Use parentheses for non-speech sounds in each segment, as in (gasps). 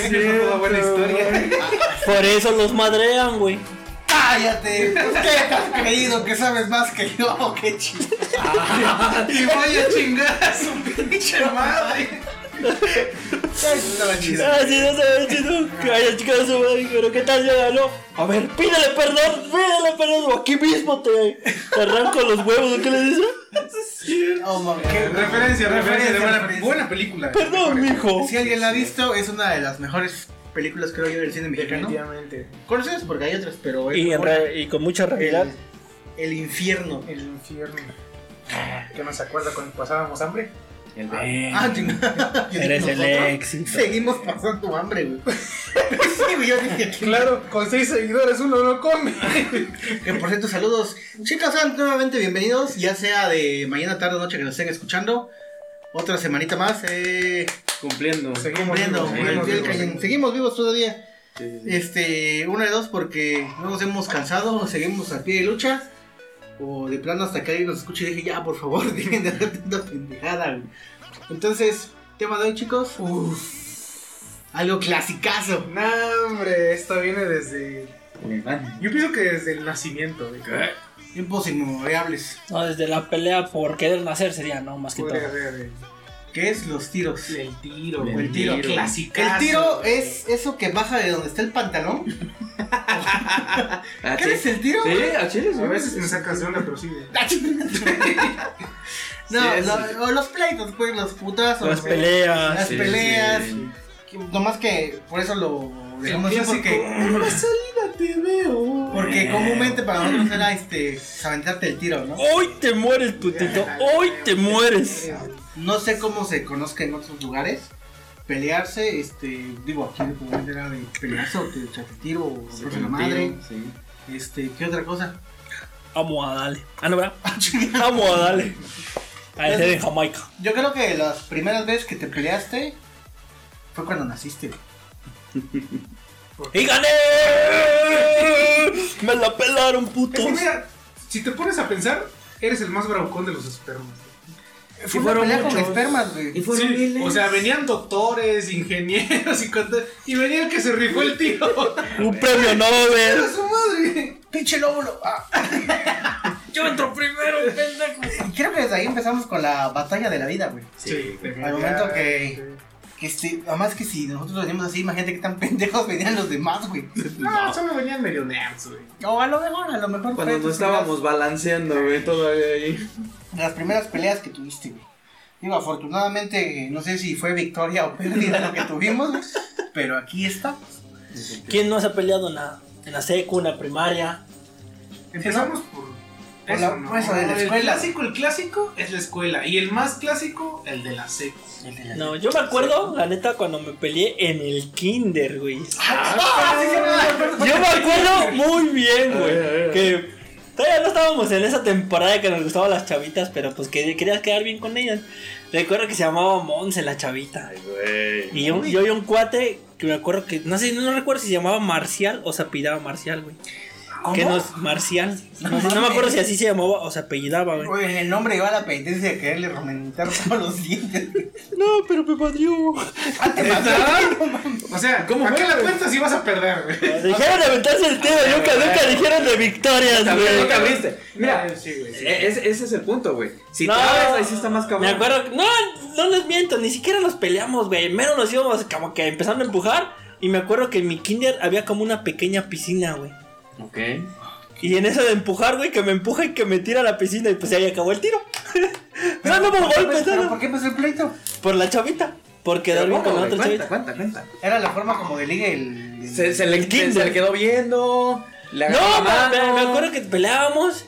Siempre es una buena historia. (laughs) Por eso los madrean, güey. ¡Cállate! ¿Qué te has creído que sabes más que yo? (laughs) ¡Qué chido! Y voy a chingar a su pinche madre. (laughs) Estaba chido. Ah, sí, no se ve chido. Que vaya chica de su madre, pero ¿qué tal ya ganó? A ver, pídele perdón, pídele perdón. Aquí mismo te, te arranco los huevos, ¿o qué le dice? Oh, man, qué- Referencia, referencia de buena, referencia. buena película. Perdón, mijo. Si alguien la ha visto, es una de las mejores películas, creo yo, del cine mexicano. Definitivamente. ¿Conocidas? Porque hay otras, pero Y, en y con mucha realidad. el, el infierno. El infierno. ¿Qué nos acuerda cuando pasábamos hambre? El Ah, chingada. Eres (laughs) el ¿nosotros? éxito. Seguimos pasando hambre, güey. (laughs) sí, güey, yo dije, Claro, con seis seguidores uno no come. Que por cierto, saludos. Chicos, sean nuevamente bienvenidos, ya sea de mañana, tarde o noche que nos estén escuchando. Otra semanita más, eh, Cumpliendo. Seguimos cumpliendo, vivos, el seguimos vivos. cañón. Seguimos vivos todavía. Sí, sí, sí. Este, una de dos, porque no nos hemos cansado, seguimos al pie de lucha. O de plano hasta que alguien nos escuche y dije, ya, por favor, (laughs) dejen de hacer tanta pendejada, güey. Entonces, tema de hoy, chicos. Algo clasicazo. No, hombre, esto viene desde. Yo pienso que desde el nacimiento. güey. Tiempos inmemorables. No, desde la pelea por querer nacer sería, ¿no? Más que todo. Ser, eh, ¿Qué es los tiros? El tiro, El güey. El tiro. Clasicazo, El tiro es eso que baja de donde está el pantalón. (laughs) Ah, ¿Qué es el tiro? Sí, a Chile, sí. A veces de onda, pero sí. güey. (laughs) No, Sí, o los pleitos, pues, los putazos. Las peleas. Las Sí, peleas. sí. Que- Nomás que por eso lo dejamos así "En la salida te veo. porque comúnmente para nosotros era este aventarte el tiro, ¿no? Hoy te mueres, putito. (laughs) Hoy te mueres. No sé cómo se conozca en otros lugares. Pelearse, este, digo, aquí comúnmente era de pelearse o te echarte tiro o romperse la madre. sí. Este, ¿qué otra cosa? Amo a Dale. Ah, no, ¿verdad? Amo a Dale. A ese de Jamaica. Yo creo que las primeras veces que te peleaste fue cuando naciste. (laughs) ¡Y gané! Me la pelaron, Es putos. que mira, si te pones a pensar, eres el más bravucón de los espermas. Fue una fueron pelea con espermas, güey. Y fueron Sí, miles. o sea, venían doctores, ingenieros y cosas. Y venía el que se rifó el tiro. Un premio ¡Era Nobel. (laughs) su madre! ¡Pinche lóbulo! Ah. (laughs) Yo entro primero, pendejo. Y creo que desde ahí empezamos con la batalla de la vida, güey. Sí. Al momento que- Que este, además que si nosotros veníamos así, imagínate que tan pendejos venían los demás, güey. (laughs) No, solo venían medio nerds, güey. O a lo mejor, a lo mejor. Cuando nos estábamos balanceando, güey, todavía ahí. Primeras- Las primeras peleas que tuviste, güey. Digo, afortunadamente, no sé si fue victoria o pérdida lo que tuvimos, güey, pero aquí está. ¿Quién no se ha peleado en la, en la secu, en la primaria? Empezamos por. Por la- eso de la El escuela. clásico, el clásico es la escuela. Y el más clásico, el de la seco. No, yo me acuerdo, la neta, cuando me peleé en el kinder, güey. ¡Ah, sí, sí, me acuerdo! Yo me acuerdo muy bien, güey. Que todavía no estábamos en esa temporada que nos gustaban las chavitas, pero pues que querías quedar bien con ellas. Recuerdo que se llamaba Monse la chavita. Ay, güey. Y yo, yo y un cuate que me acuerdo que, no sé, no recuerdo si se llamaba Marcial o se apellidaba Marcial, güey. Que nos, Marcial. No, me acuerdo si así se llamaba o se apellidaba, güey. Güey, en el nombre iba la penitencia de quererle romentar (laughs) todos los dientes. No, pero me madrió. Ah, te mataron. O sea, ¿Cómo ¿para qué la cuentas si vas a perder, güey? Dijeron de aventarse el tiro, nunca, nunca dijeron de victorias, También no te güey. abriste. Mira, Sí, güey, sí. e- ese, ese es el punto, güey. Si No. te abres, ahí sí está más cabrón. Me acuerdo, no, no les miento, ni siquiera nos peleamos, güey. Mero nos íbamos como que empezando a empujar. Y me acuerdo que en mi kinder había como una pequeña piscina, güey. Ok. Y en eso de empujar, güey, que me empuja y que me tira a la piscina y pues ahí acabó el tiro. (laughs) no, no hubo golpes, ¿Pero no, por qué empezó el pleito? Por la chavita. Por quedar bien con la otra cuenta, chavita. cuenta, cuenta. Era la forma como de ligue el. el- Se, se le, se le quedó viendo. Le No, la me, me- mano. me acuerdo que peleábamos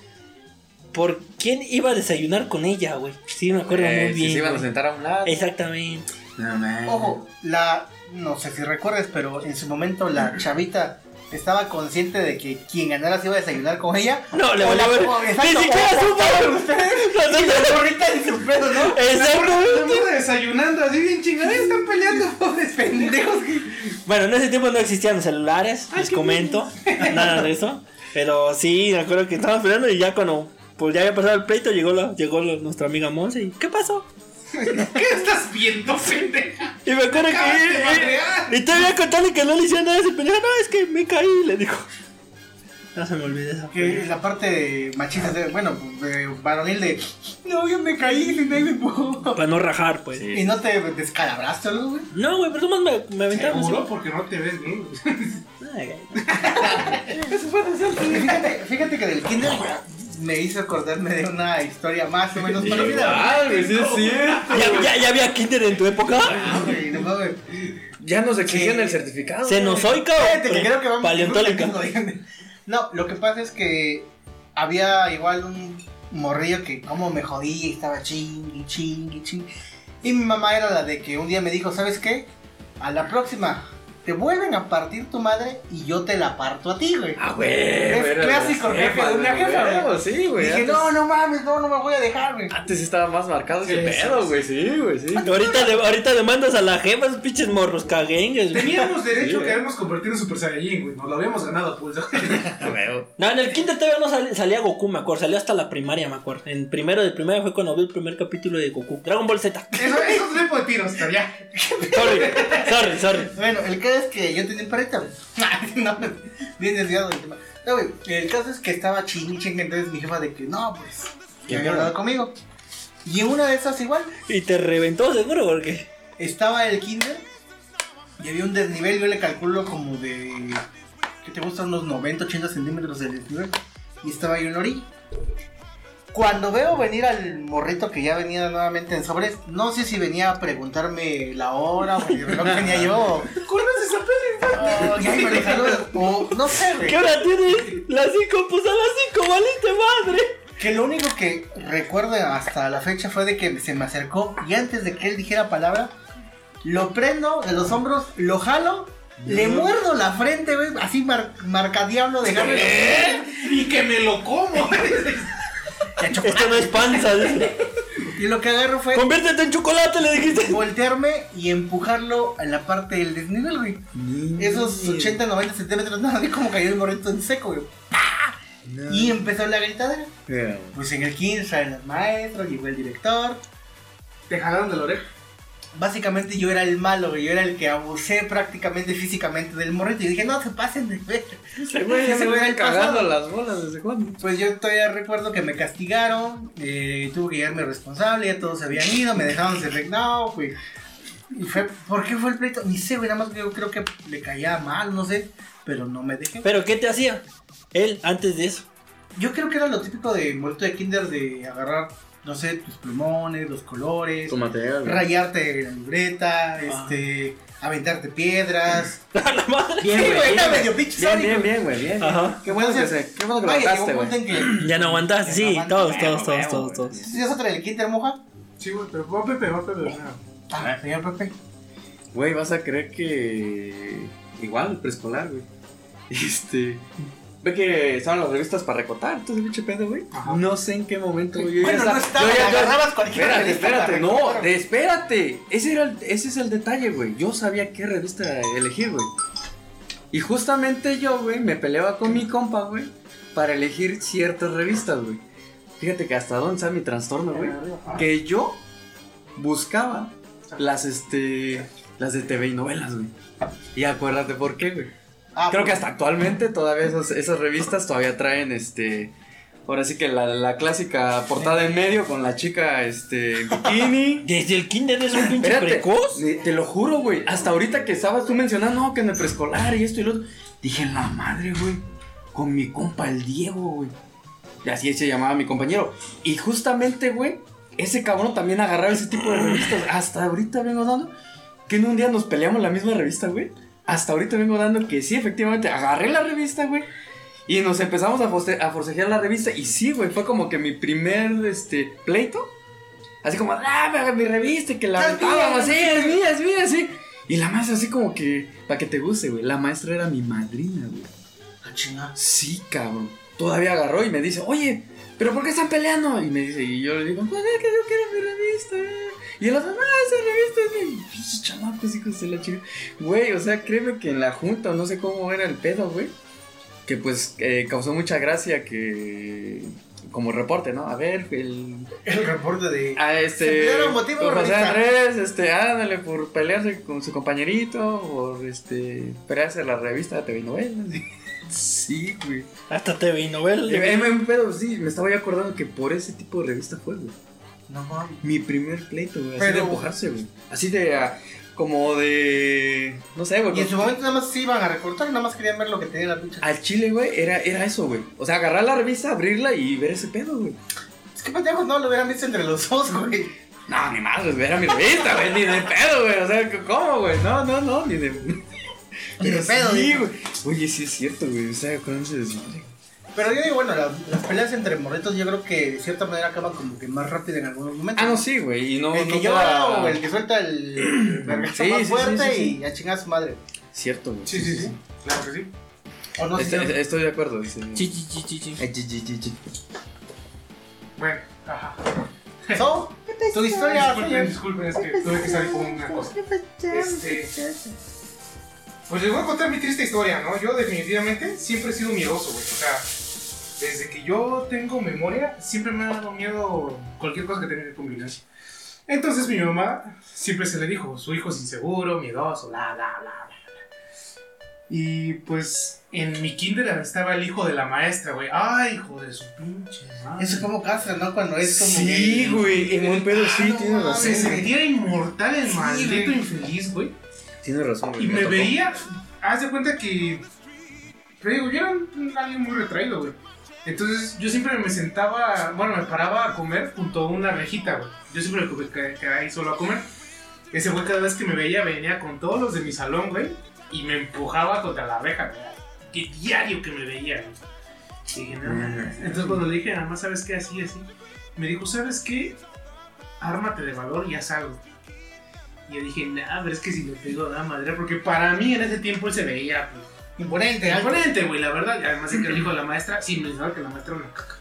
por quién iba a desayunar con ella, güey. Sí, me acuerdo Eh, muy si bien. se iban a sentar a un lado. Exactamente. No, man. Ojo, la. No sé si recuerdes, pero en su momento la (clears throat) chavita estaba consciente de que quien ganara se iba a desayunar con ella. No, le valió la- ver. Ni exacto, siquiera supo. (laughs) Y la gorrita en su pedo, ¿no? (laughs) Estamos desayunando así bien chingada. Están peleando, (laughs) pobres Pendejos. Bueno, en ese tiempo no existían los celulares, les comento, nada de eso. Pero sí, me acuerdo que estábamos peleando y ya cuando pues ya había pasado el pleito llegó la, llegó la- nuestra amiga Monse y ¿qué pasó? (laughs) ¿Qué estás viendo, pendeja? Y me acuerdo que. Y, y todavía contarle que no le hicieron nada a ese pendejo. No, es que me caí, le dijo. No se me olvide esa. Que la parte de machista, de, bueno, de varonil de. No, yo me caí, y nadie me empujó". Para no rajar, pues. Y no te descalabraste o algo, güey. No, güey, pero nomás me, me aventaron así. Seguro porque no te ves bien. güey. Ay, güey. (laughs) Fíjate, fíjate que del kinder me hizo acordarme de una historia más o menos (laughs) parecida. Ah, güey, sí es cierto. ¿Ya, ya, ya había kinder en tu época? Ah, güey, no mames. Ya nos exigían Sí. el certificado. ¿Cenozoica Fíjate que creo que vamos (laughs) paleontólica? No, lo que pasa es que había igual un morrillo que como me jodía y estaba chingui, chingui, chingui. Y mi mamá era la de que un día me dijo, ¿sabes qué? A la próxima te vuelven a partir tu madre y yo te la parto a ti, güey. Ah, güey. Es era clásico jefe de una jefa, güey. Sí, güey. Dije, antes- no, no mames, no, no me voy a dejar, güey. Antes estaba más marcado ese Sí, pedo, sí. güey. Sí, güey, sí. Ahorita, de- ahorita demandas a la jefa, esos pinches morros caguengues, güey. Teníamos derecho Sí, a güey. querernos convertir en Super Saiyajin, güey. Nos lo habíamos ganado, pues. (laughs) No, en el kinder todavía no salía Goku, me acuerdo. Salía hasta la primaria, me acuerdo. En primero de primaria fue cuando vi el primer capítulo de Goku. Dragon Ball Z. Eso, eso (laughs) tiros, pero ya. Sorry, sorry, sorry. Bueno, el caso es que yo tenía un perrito, güey. (laughs) no, bien desviado del tema. No, güey, el caso es que estaba ching ching, entonces mi jefa de que, no, pues, que había hablado conmigo. Y en una de esas igual, Y te reventó seguro porque. estaba el kinder y había un desnivel, yo le calculo como de, ¿qué te gusta? Unos 90, 80 centímetros de desnivel. Y estaba yo en la orilla. Cuando veo venir al morrito que ya venía nuevamente en sobres, no sé si venía a preguntarme la hora o el reloj tenía yo. ¿Conoces? Oh, me lo saludas. O no sé, güey. ¿Qué hora tienes? Las 5, pues a las 5, valiste madre. Que lo único que recuerdo hasta la fecha fue de que se me acercó y antes de que él dijera palabra, lo prendo de los hombros, lo jalo, le muerdo la frente, güey, así mar, marca diablo de Y que me lo como. (laughs) (laughs) Esto no es panza. dice. Y lo que agarro fue Conviértete en chocolate, le dijiste. voltearme y empujarlo a la parte del desnivel, güey. Esos 80, 90 centímetros, (laughs) no, vi como cayó el morrito en seco, güey. ¡Pah! Y empezó la gritadera. Pues en el 15 salen los maestros, llegó el director. Te jalaron de la oreja. Básicamente yo era el malo, güey. Yo era el que abusé prácticamente físicamente del morrito. Y dije, no se pasen de ver. Güey (laughs) cagando pasado. las bolas desde cuándo. Pues yo todavía recuerdo que me castigaron. Eh, tuve que llevarme responsable. Ya todos se habían ido. Me dejaron ser No, güey. Y fue, ¿por qué fue el pleito? Ni sé, güey. Nada más que yo creo que le caía mal, no sé. Pero no me dejé. ¿Pero qué te hacía? Él, antes de eso. Yo creo que era lo típico de morrito de kinder de agarrar, no sé, tus plumones, los colores. Tu material. güey. rayarte la libreta, este, aventarte piedras. (laughs) A la madre. Bien, Sí, güey, bien, medio pinche Bien, sádico. bien, bien, güey, bien. Ajá. Qué bueno que se, qué bueno que lo Vaya, punto güey. Ya no aguantaste, Ya sí, todos, todos, todos, todos, güey. todos. ¿Sí es otra del Kinder Moja? Sí, güey, pero va Pepe, va Pepe. Ah, señor Pepe. Güey, vas a creer que. Igual, preescolar, güey. Este. Ve que estaban las revistas para recortar, todo ese pinche pedo, güey. No sé en qué momento, güey. ya Bueno, no estaba- yo ya- yo- agarrabas cualquier Espérate, espérate, no, espérate. Ese, era el- ese es el detalle, güey. Yo sabía qué revista elegir, güey. Y justamente yo, güey, me peleaba con mi compa, güey, para elegir ciertas revistas, güey. Fíjate que hasta dónde está mi trastorno, güey. Que yo buscaba las, este, las de TV y novelas, güey. Y acuérdate por qué, güey. Ah, Creo que pues, hasta actualmente todavía esas, esas revistas todavía traen este. Ahora sí que la, la clásica portada en medio con la chica este bikini. (laughs) Desde el kinder es un pinche Espérate, precoz. Te, te lo juro, güey. Hasta ahorita que estabas tú mencionando no, que en el preescolar y esto y lo otro. Dije, la madre, güey. Con mi compa, el Diego, güey. Y así se llamaba mi compañero. Y justamente, güey, ese cabrón también agarraba ese tipo de revistas. Hasta ahorita vengo dando. Que en un día nos peleamos la misma revista, güey. Hasta ahorita vengo dando que sí, efectivamente, agarré la revista, güey. Y nos empezamos a, a forcejear la revista. Y sí, güey, fue como que mi primer este, pleito. Así como, ah, mi revista y que la aventábamos, es sí, mía". es mía, es mía, sí. Y la maestra así como que, para que te guste, güey. La maestra era mi madrina, güey. ah, chinga. Sí, cabrón. Todavía agarró y me dice, oye, ¿pero por qué están peleando? Y me dice, y yo le digo, pues es que yo quiero mi revista. Y el otro, no, esa revista es mi. Chamacos, hijos de la chica. Güey, o sea, créeme que en la junta, no sé cómo era el pedo, güey. Que pues eh, causó mucha gracia que como reporte, ¿no? A ver, el. El reporte de. A Se este. motivo José revista. Andrés, este, ándale por pelearse con su compañerito, por este. pelearse la revista de TV Novelas. Sí, güey. Hasta TV y novel. Eh, eh, Pero sí, me estaba ya acordando que por ese tipo de revista fue, güey. No mames. Mi primer pleito, güey. Así de empujarse, güey. Así de. ah, como de. No sé, güey. Y en su momento nada más se iban a recortar, nada más querían ver lo que tenía la pinche. Al chile, güey, era, era eso, güey. O sea, agarrar la revista, abrirla y ver ese pedo, güey. Es que pendejos no lo hubieran visto entre los dos, güey. No, ni madre, güey, era mi revista, güey, ni de pedo, güey. O sea, ¿cómo, güey? No, no, no, ni de. Ni de pedo, Sí, güey. Oye, sí es cierto, güey. O sea, con ese desmadre. Pero yo digo, bueno, la- las peleas entre morritos yo creo que de cierta manera acaban como que más rápido en algunos momentos. Ah, no, sí, güey. Y no. el que no llora o el que suelta el, el (clears throat) vergazo Sí, más sí, fuerte sí, sí. y a chingar a su madre. Cierto, güey. Sí, sí, sí. Claro que sí. O no sé. Estoy, estoy de acuerdo, dice. Chi, chi, chi, chi, chi. Eh, chi, chi, chi, chi. Bueno, ajá. So, tu historia, Disculpen, disculpen, es que tuve que salir con una cosa. Este. Pues les voy a contar mi triste historia, ¿no? Yo definitivamente siempre he sido miedoso, güey. O sea, desde que yo tengo memoria, siempre me ha dado miedo cualquier cosa que tenga que violencia. Entonces mi mamá siempre se le dijo, su hijo es inseguro, miedoso, bla, bla, bla, bla. Y pues en mi kinder estaba el hijo de la maestra, güey. Ay, hijo de su pinche madre. Eso es como castra, ¿no? Cuando es como. Sí, güey. En buen pedo, sí, Ah. Se razón. güey. sentía inmortal el maldito infeliz, güey. Tienes razón. Y me veía, haz de cuenta que. Te digo, yo era un- alguien muy retraído, güey. Entonces yo siempre me sentaba, bueno, me paraba a comer junto a una rejita, güey. Yo siempre me que- quedaba ahí solo a comer. Ese güey cada vez que me veía venía con todos los de mi salón, güey. Y me empujaba contra la reja, güey. Que diario que me veía, güey. No, mames. Entonces cuando le dije, nada más, ¿sabes qué? Así, así. Me dijo, ¿sabes qué? Ármate de valor y haz algo. Y yo dije, nah, pero es que si me pego da madre. Porque para mí en ese tiempo él se veía, pues, Imponente. Imponente, güey, la verdad. Y además de que le dijo a la maestra, sí, me dijo que la maestra era una caca.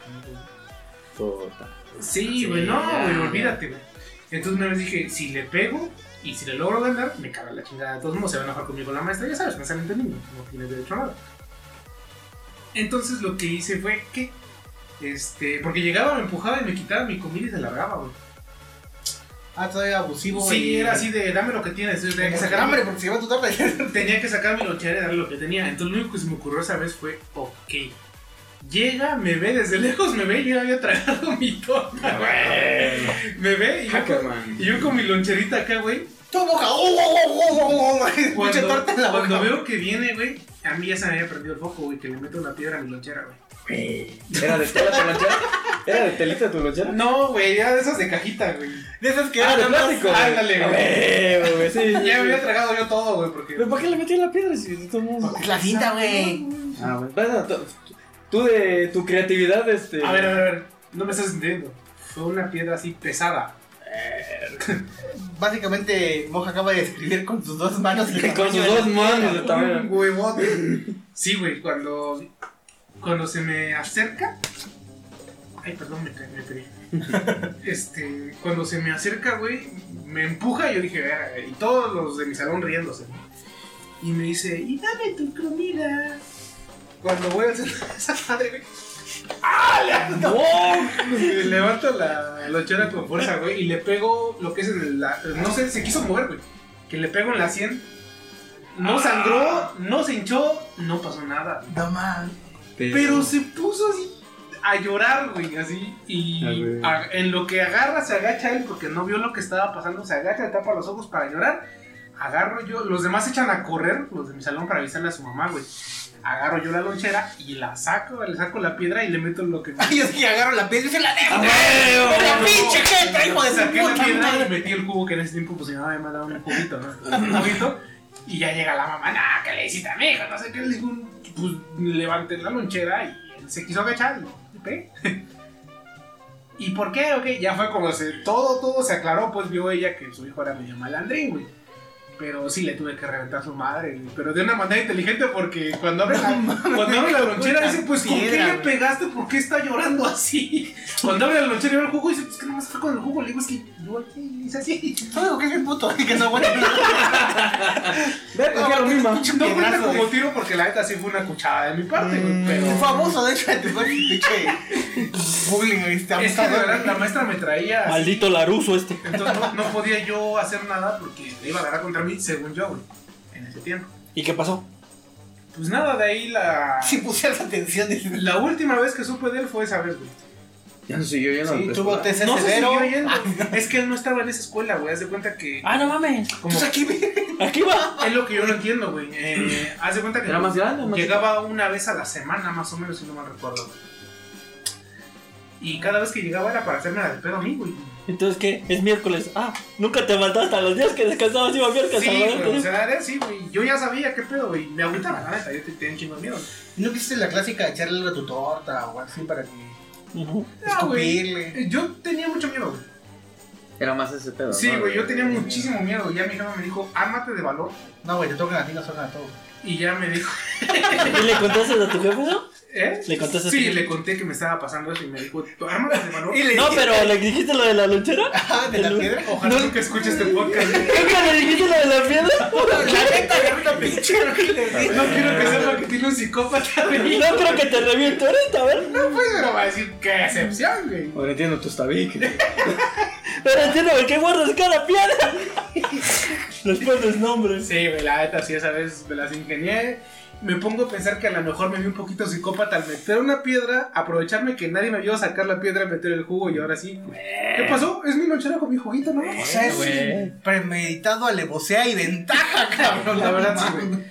Puta. Sí, Sí, güey, no, güey, olvídate, güey. Entonces una vez dije, si le pego y si le logro ganar, me caga la chingada. De todos modos se va a enojar conmigo la maestra, ya sabes, me salen de niño, no tiene derecho a nada. Entonces lo que hice fue que, este, porque llegaba, me empujaba y me quitaba mi comida y se largaba, güey. Ah, todavía abusivo. Sí, y- era así de, dame lo que tienes. Tenía que sacar hambre porque se tu tarde. (laughs) tenía que sacar mi lonchera y darle lo que tenía. Entonces lo único que se me ocurrió esa vez fue, ok. Llega, me ve desde lejos, me ve y yo había tragado mi torta. Me ve y yo, con, y yo con mi loncherita acá, güey. Tu boca. ¡Oh, oh, oh, oh, oh, oh! Mucha Cuando, torta en la cuando veo que viene, güey, a mí ya se me había prendido el foco, güey, que le meto una piedra a mi lonchera, güey. ¿Era de tela tu lonchera? ¿Era de telita tu lonchera? No, güey, ya de esas de cajita, güey. De esas que Ah, de eran más- plástico. güey. Ándale, güey. güey, sí. (laughs) sí, Ya me había tragado yo todo, güey, porque... ¿Pero por qué le metí la piedra si de todos modos? Es la cinta, güey. Ah. Bueno, tú- de tu creatividad, este. A ver, a ver, a ver, no me estás entendiendo. Fue una piedra así pesada. Básicamente, Moja acaba de escribir con sus dos manos. (laughs) Con sus de dos manos de Un tamaño. huevote. Sí, güey, cuando. Cuando se me acerca. Ay, perdón, me caí, me (laughs) pegué. Este. Cuando se me acerca, güey, me empuja y yo dije, "Verga", y todos los de mi salón riéndose. Y me dice, y dame tu comida. Cuando voy a hacer esa madre, güey. ¡Ah! Le, (laughs) no. (laughs) Le levanto la lonchera con fuerza, güey, y le pego lo que es en el. la- no sé, se quiso mover, güey. Que le pego en la 100. No sangró, no se hinchó, no pasó nada. No mames. Pero se puso así a llorar, güey, así. Y a- en lo que agarra, se agacha él porque no vio lo que estaba pasando. Se agacha, tapa los ojos para llorar. Agarro yo, los demás se echan a correr, los de mi salón, para avisarle a su mamá, güey. Agarro yo la lonchera y la saco, le saco la piedra y le meto lo que. Ay, es que agarro la piedra y se la dejo. ¡La pinche jeta, hijo de su Saqué la puta piedra y madre! metí el cubo que en ese tiempo, pues mi mamá me mandaba un cubito, ¿no? (laughs) Un cubito. Y ya llega la mamá, nah, ¿qué le hiciste a mi hijo? No sé qué, le digo, pues levanté la lonchera y él se quiso agachar pegué. (laughs) ¿Y por qué? Ok, ya fue como se, todo, todo se aclaró, pues vio ella que su hijo era medio malandrín, güey. Pero sí le tuve que reventar su madre. Pero de una manera inteligente porque cuando abre la, (laughs) cuando abre la lonchera dice, pues ¿con qué le pegaste? ¿Por qué está llorando así? Cuando abre la lonchera y ve el jugo dice, pues que nomás fue con el jugo. Le digo, es que Igual que hice así. Digo que es bien puto, que no aguanta. (laughs) Ve, No, que lo mismo. No cuenta como tiro porque la neta sí fue una cuchada de mi parte, güey. Pero. El famoso, de hecho, de tu bullying, este, Es que de abusador. verdad la maestra me traía. así, Maldito Laruso este. Entonces no, no podía yo hacer nada porque le iba a agarrar contra mí, según yo, güey. En ese tiempo. ¿Y qué pasó? Pues nada, de ahí la. Si pusieras atención, dices, La última vez que supe de él fue esa vez, güey. Ya no siguió yendo Sí, tuvo. TC No se severo. siguió yendo. (laughs) Es que él no estaba en esa escuela, güey. Haz de cuenta que. Ah, no mames. Como, Pues aquí. Aquí va. es lo que yo no entiendo, güey. Eh, (clears throat) haz de cuenta que. ¿Era más grande o más Llegaba una vez a la semana, más o menos, si no mal recuerdo, güey. Y cada vez que llegaba era para hacerme la de pedo a mí, güey. Entonces, ¿qué? Es miércoles. Ah, nunca te faltaste hasta los días que descansabas iba miércoles. Sí, a güey, o sea, era así, güey. Yo ya sabía qué pedo, güey. Me agüitaba, la neta. Yo te- tenía un chingo de miedo. ¿No quisiste la clásica de echarle algo a tu torta o así para que Ujú. No, güey. escupirle? Yo tenía mucho miedo, güey. Era más ese pedo. Sí, ¿no? güey, yo tenía muchísimo miedo. Ya mi jefa me dijo, ármate de valor. No, güey, te tocan a ti, no tocan a todos. Y ya me dijo, ¿Y le contaste a tu jefe eso? ¿Eh? ¿Le contaste Sí, le conté que me estaba pasando eso y me dijo, ármate de. Y le No, dije- pero ¿le dijiste lo de la lonchera? (laughs) Ah, de la piedra. Ojalá nunca escuche este podcast. (laughs) ¿Nunca le dijiste lo de la piedra? (laughs) La neta, ahorita pinche creo que le dije. No quiero que sepa que tiene un psicópata, güey. No creo que te reviente ahorita, a ver. No, pues, pero va a decir, qué excepción, güey. Ahora entiendo tus tabiques. Pero entiendo por qué guardas cada piedra. Les pones nombres. Sí, güey, la neta, sí, esa vez me las ingenié. Me pongo a pensar que a lo mejor me vi un poquito psicópata al meter una piedra, aprovecharme que nadie me vio sacar la piedra, meter el jugo y ahora sí. ¿Qué pasó? Es mi lonchera con mi juguito, ¿no? O sea, es premeditado, alevosea y ventaja, cabrón. La verdad, sí, güey.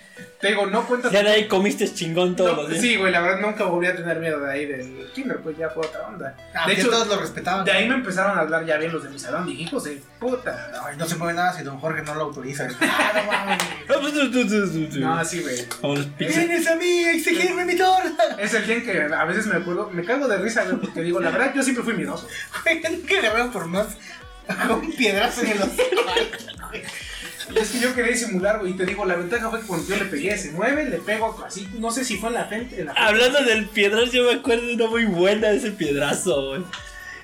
Te digo, no cuenta. Ya de ahí comiste chingón todos No, los días. sí, güey, la verdad nunca volví a tener miedo de ahí del kinder, pues ya fue otra onda. Ah, de hecho, todos lo respetaban. de ahí me empezaron a hablar ya bien los de mi salón. Dije, hijos de puta. Ay, no se mueve nada si don Jorge no lo autoriza. (laughs) Ah, no mames. No, así, güey. Vamos, pizza. Vienes a mí a exigirme mi torta. Es el día que a veces me acuerdo, me cago de risa, güey, porque digo, la verdad, yo siempre fui miedoso. (laughs) Güey, que le vean por más (laughs) con piedrazo en el hocico. Es que yo quería disimular, güey, y te digo, la ventaja fue que cuando yo le pegué, se mueve, le pego así, no sé si fue en la frente. En la frente. Hablando del piedrazo, yo me acuerdo de una muy buena de ese piedrazo, güey.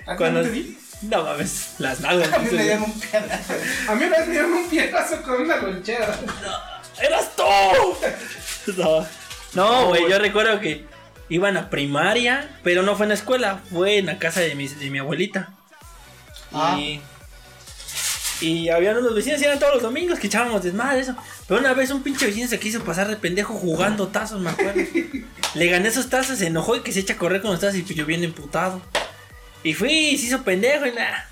¿A ti Cuando... no te di? No mames, las nalgas. (laughs) A mí me dieron un pedazo. A mí me dieron un piedrazo con una lonchera. ¡Eras tú! (laughs) No, no, güey, yo recuerdo que iban a primaria, pero no fue en la escuela, fue en la casa de mi, de mi abuelita. Ah. Y, y había unos vecinos, y eran todos los domingos que echábamos desmadre, eso. Pero una vez un pinche vecino se quiso pasar de pendejo jugando tazos, me acuerdo. Le gané esos tazos, se enojó y que se echa a correr con los tazos y pues yo bien emputado. Y fui y se hizo pendejo y nada.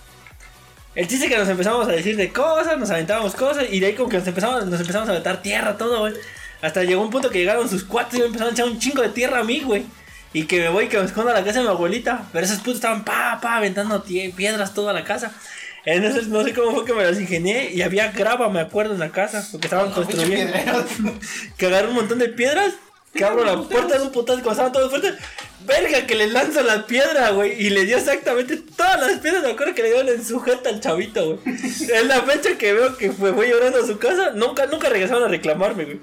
El chiste que nos empezamos a decir de cosas, nos aventábamos cosas y de ahí como que nos empezamos, nos empezamos a aventar tierra, todo, güey. Hasta llegó un punto que llegaron sus cuatro y me empezaron a echar un chingo de tierra a mí, güey. Y que me voy y que me escondo a la casa de mi abuelita. Pero esos putos estaban pa, pa, aventando piedras toda la casa. Entonces no sé cómo fue que me las ingenié y había grava, me acuerdo, en la casa. Porque estaban construyendo. (laughs) Que agarré un montón de piedras. Que abro la puerta de un putazo cuando estaban todos fuertes. Verga, que le lanzo la piedra, güey. Y le dio exactamente todas las piedras. Me acuerdo que le dio en sujeta al chavito, güey. Es la fecha que veo que fue, fue llorando a su casa. Nunca, nunca regresaron a reclamarme, güey.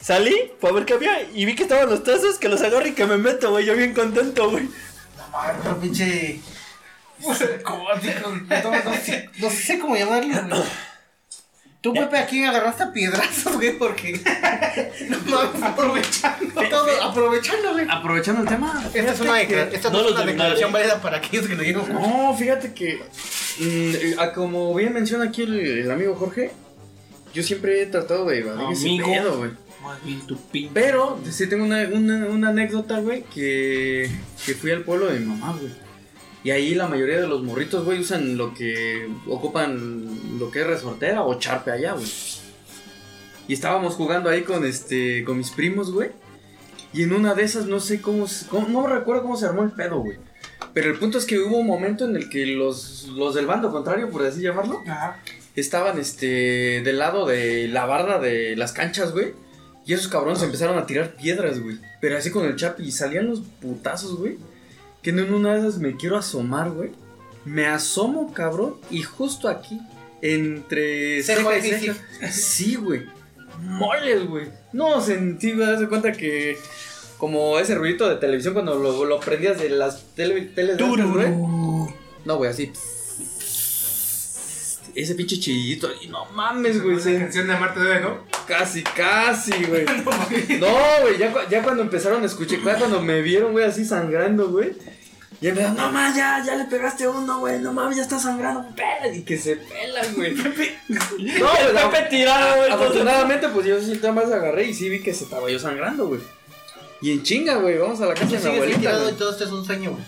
Salí para ver qué había y vi que estaban los tazos, que los agarro y que me meto, güey. Yo bien contento, güey. No mames, pinche. (laughs) No, no sé, no sé cómo llamarlo, güey. (clears throat) Tú, Pepe, aquí agarraste a piedrazos, güey, porque. (laughs) No (laughs) aprovechando todo, aprovechando, güey. Aprovechando el tema. Esta es una, decla- esta No es lo una declaración válida para aquellos que no llegan. No, fíjate que. mm, a como bien menciona aquí el, el amigo Jorge, yo siempre he tratado de evadir ese pedo, güey. Pero sí tengo una, una, una anécdota, güey, que, que fui al pueblo de mi mamá, güey. Y ahí la mayoría de los morritos, güey, usan lo que ocupan lo que es resortera o charpe allá, güey. Y estábamos jugando ahí con este con mis primos, güey. Y en una de esas no sé cómo, no recuerdo cómo se armó el pedo, güey. Pero el punto es que hubo un momento en el que los, los del bando contrario, por así llamarlo, Ajá. estaban este del lado de la barda de las canchas, güey. Y esos cabrones empezaron a tirar piedras, güey. Pero así con el chapi y salían los putazos, güey. Que en una de esas me quiero asomar, güey. Me asomo, cabrón, y justo aquí entre Ceja y ceja. Sí, güey. Moles, güey. No, sentí, me das cuenta que como ese ruidito de televisión cuando lo, lo prendías de las tele, teles güey. No, güey, así. ese pinche chillito. Y no mames, güey. Esa canción de Amarte Debe, ¿no? Casi, casi, güey. (laughs) No, güey, ya, cu- ya cuando empezaron a escuchar, cuando me vieron, güey, así sangrando, güey. Ya me no mames, ya, ya le pegaste uno, güey, no mames, ya está sangrando, pela. Y que se pelan, güey. (laughs) No, pues, (laughs) Pepe tirado, güey. Afortunadamente, pues yo sí nada más agarré y sí vi que se estaba yo sangrando, güey. Y en chinga, güey, vamos a la casa de mi abuelita. güey. y todo esto es un sueño, güey.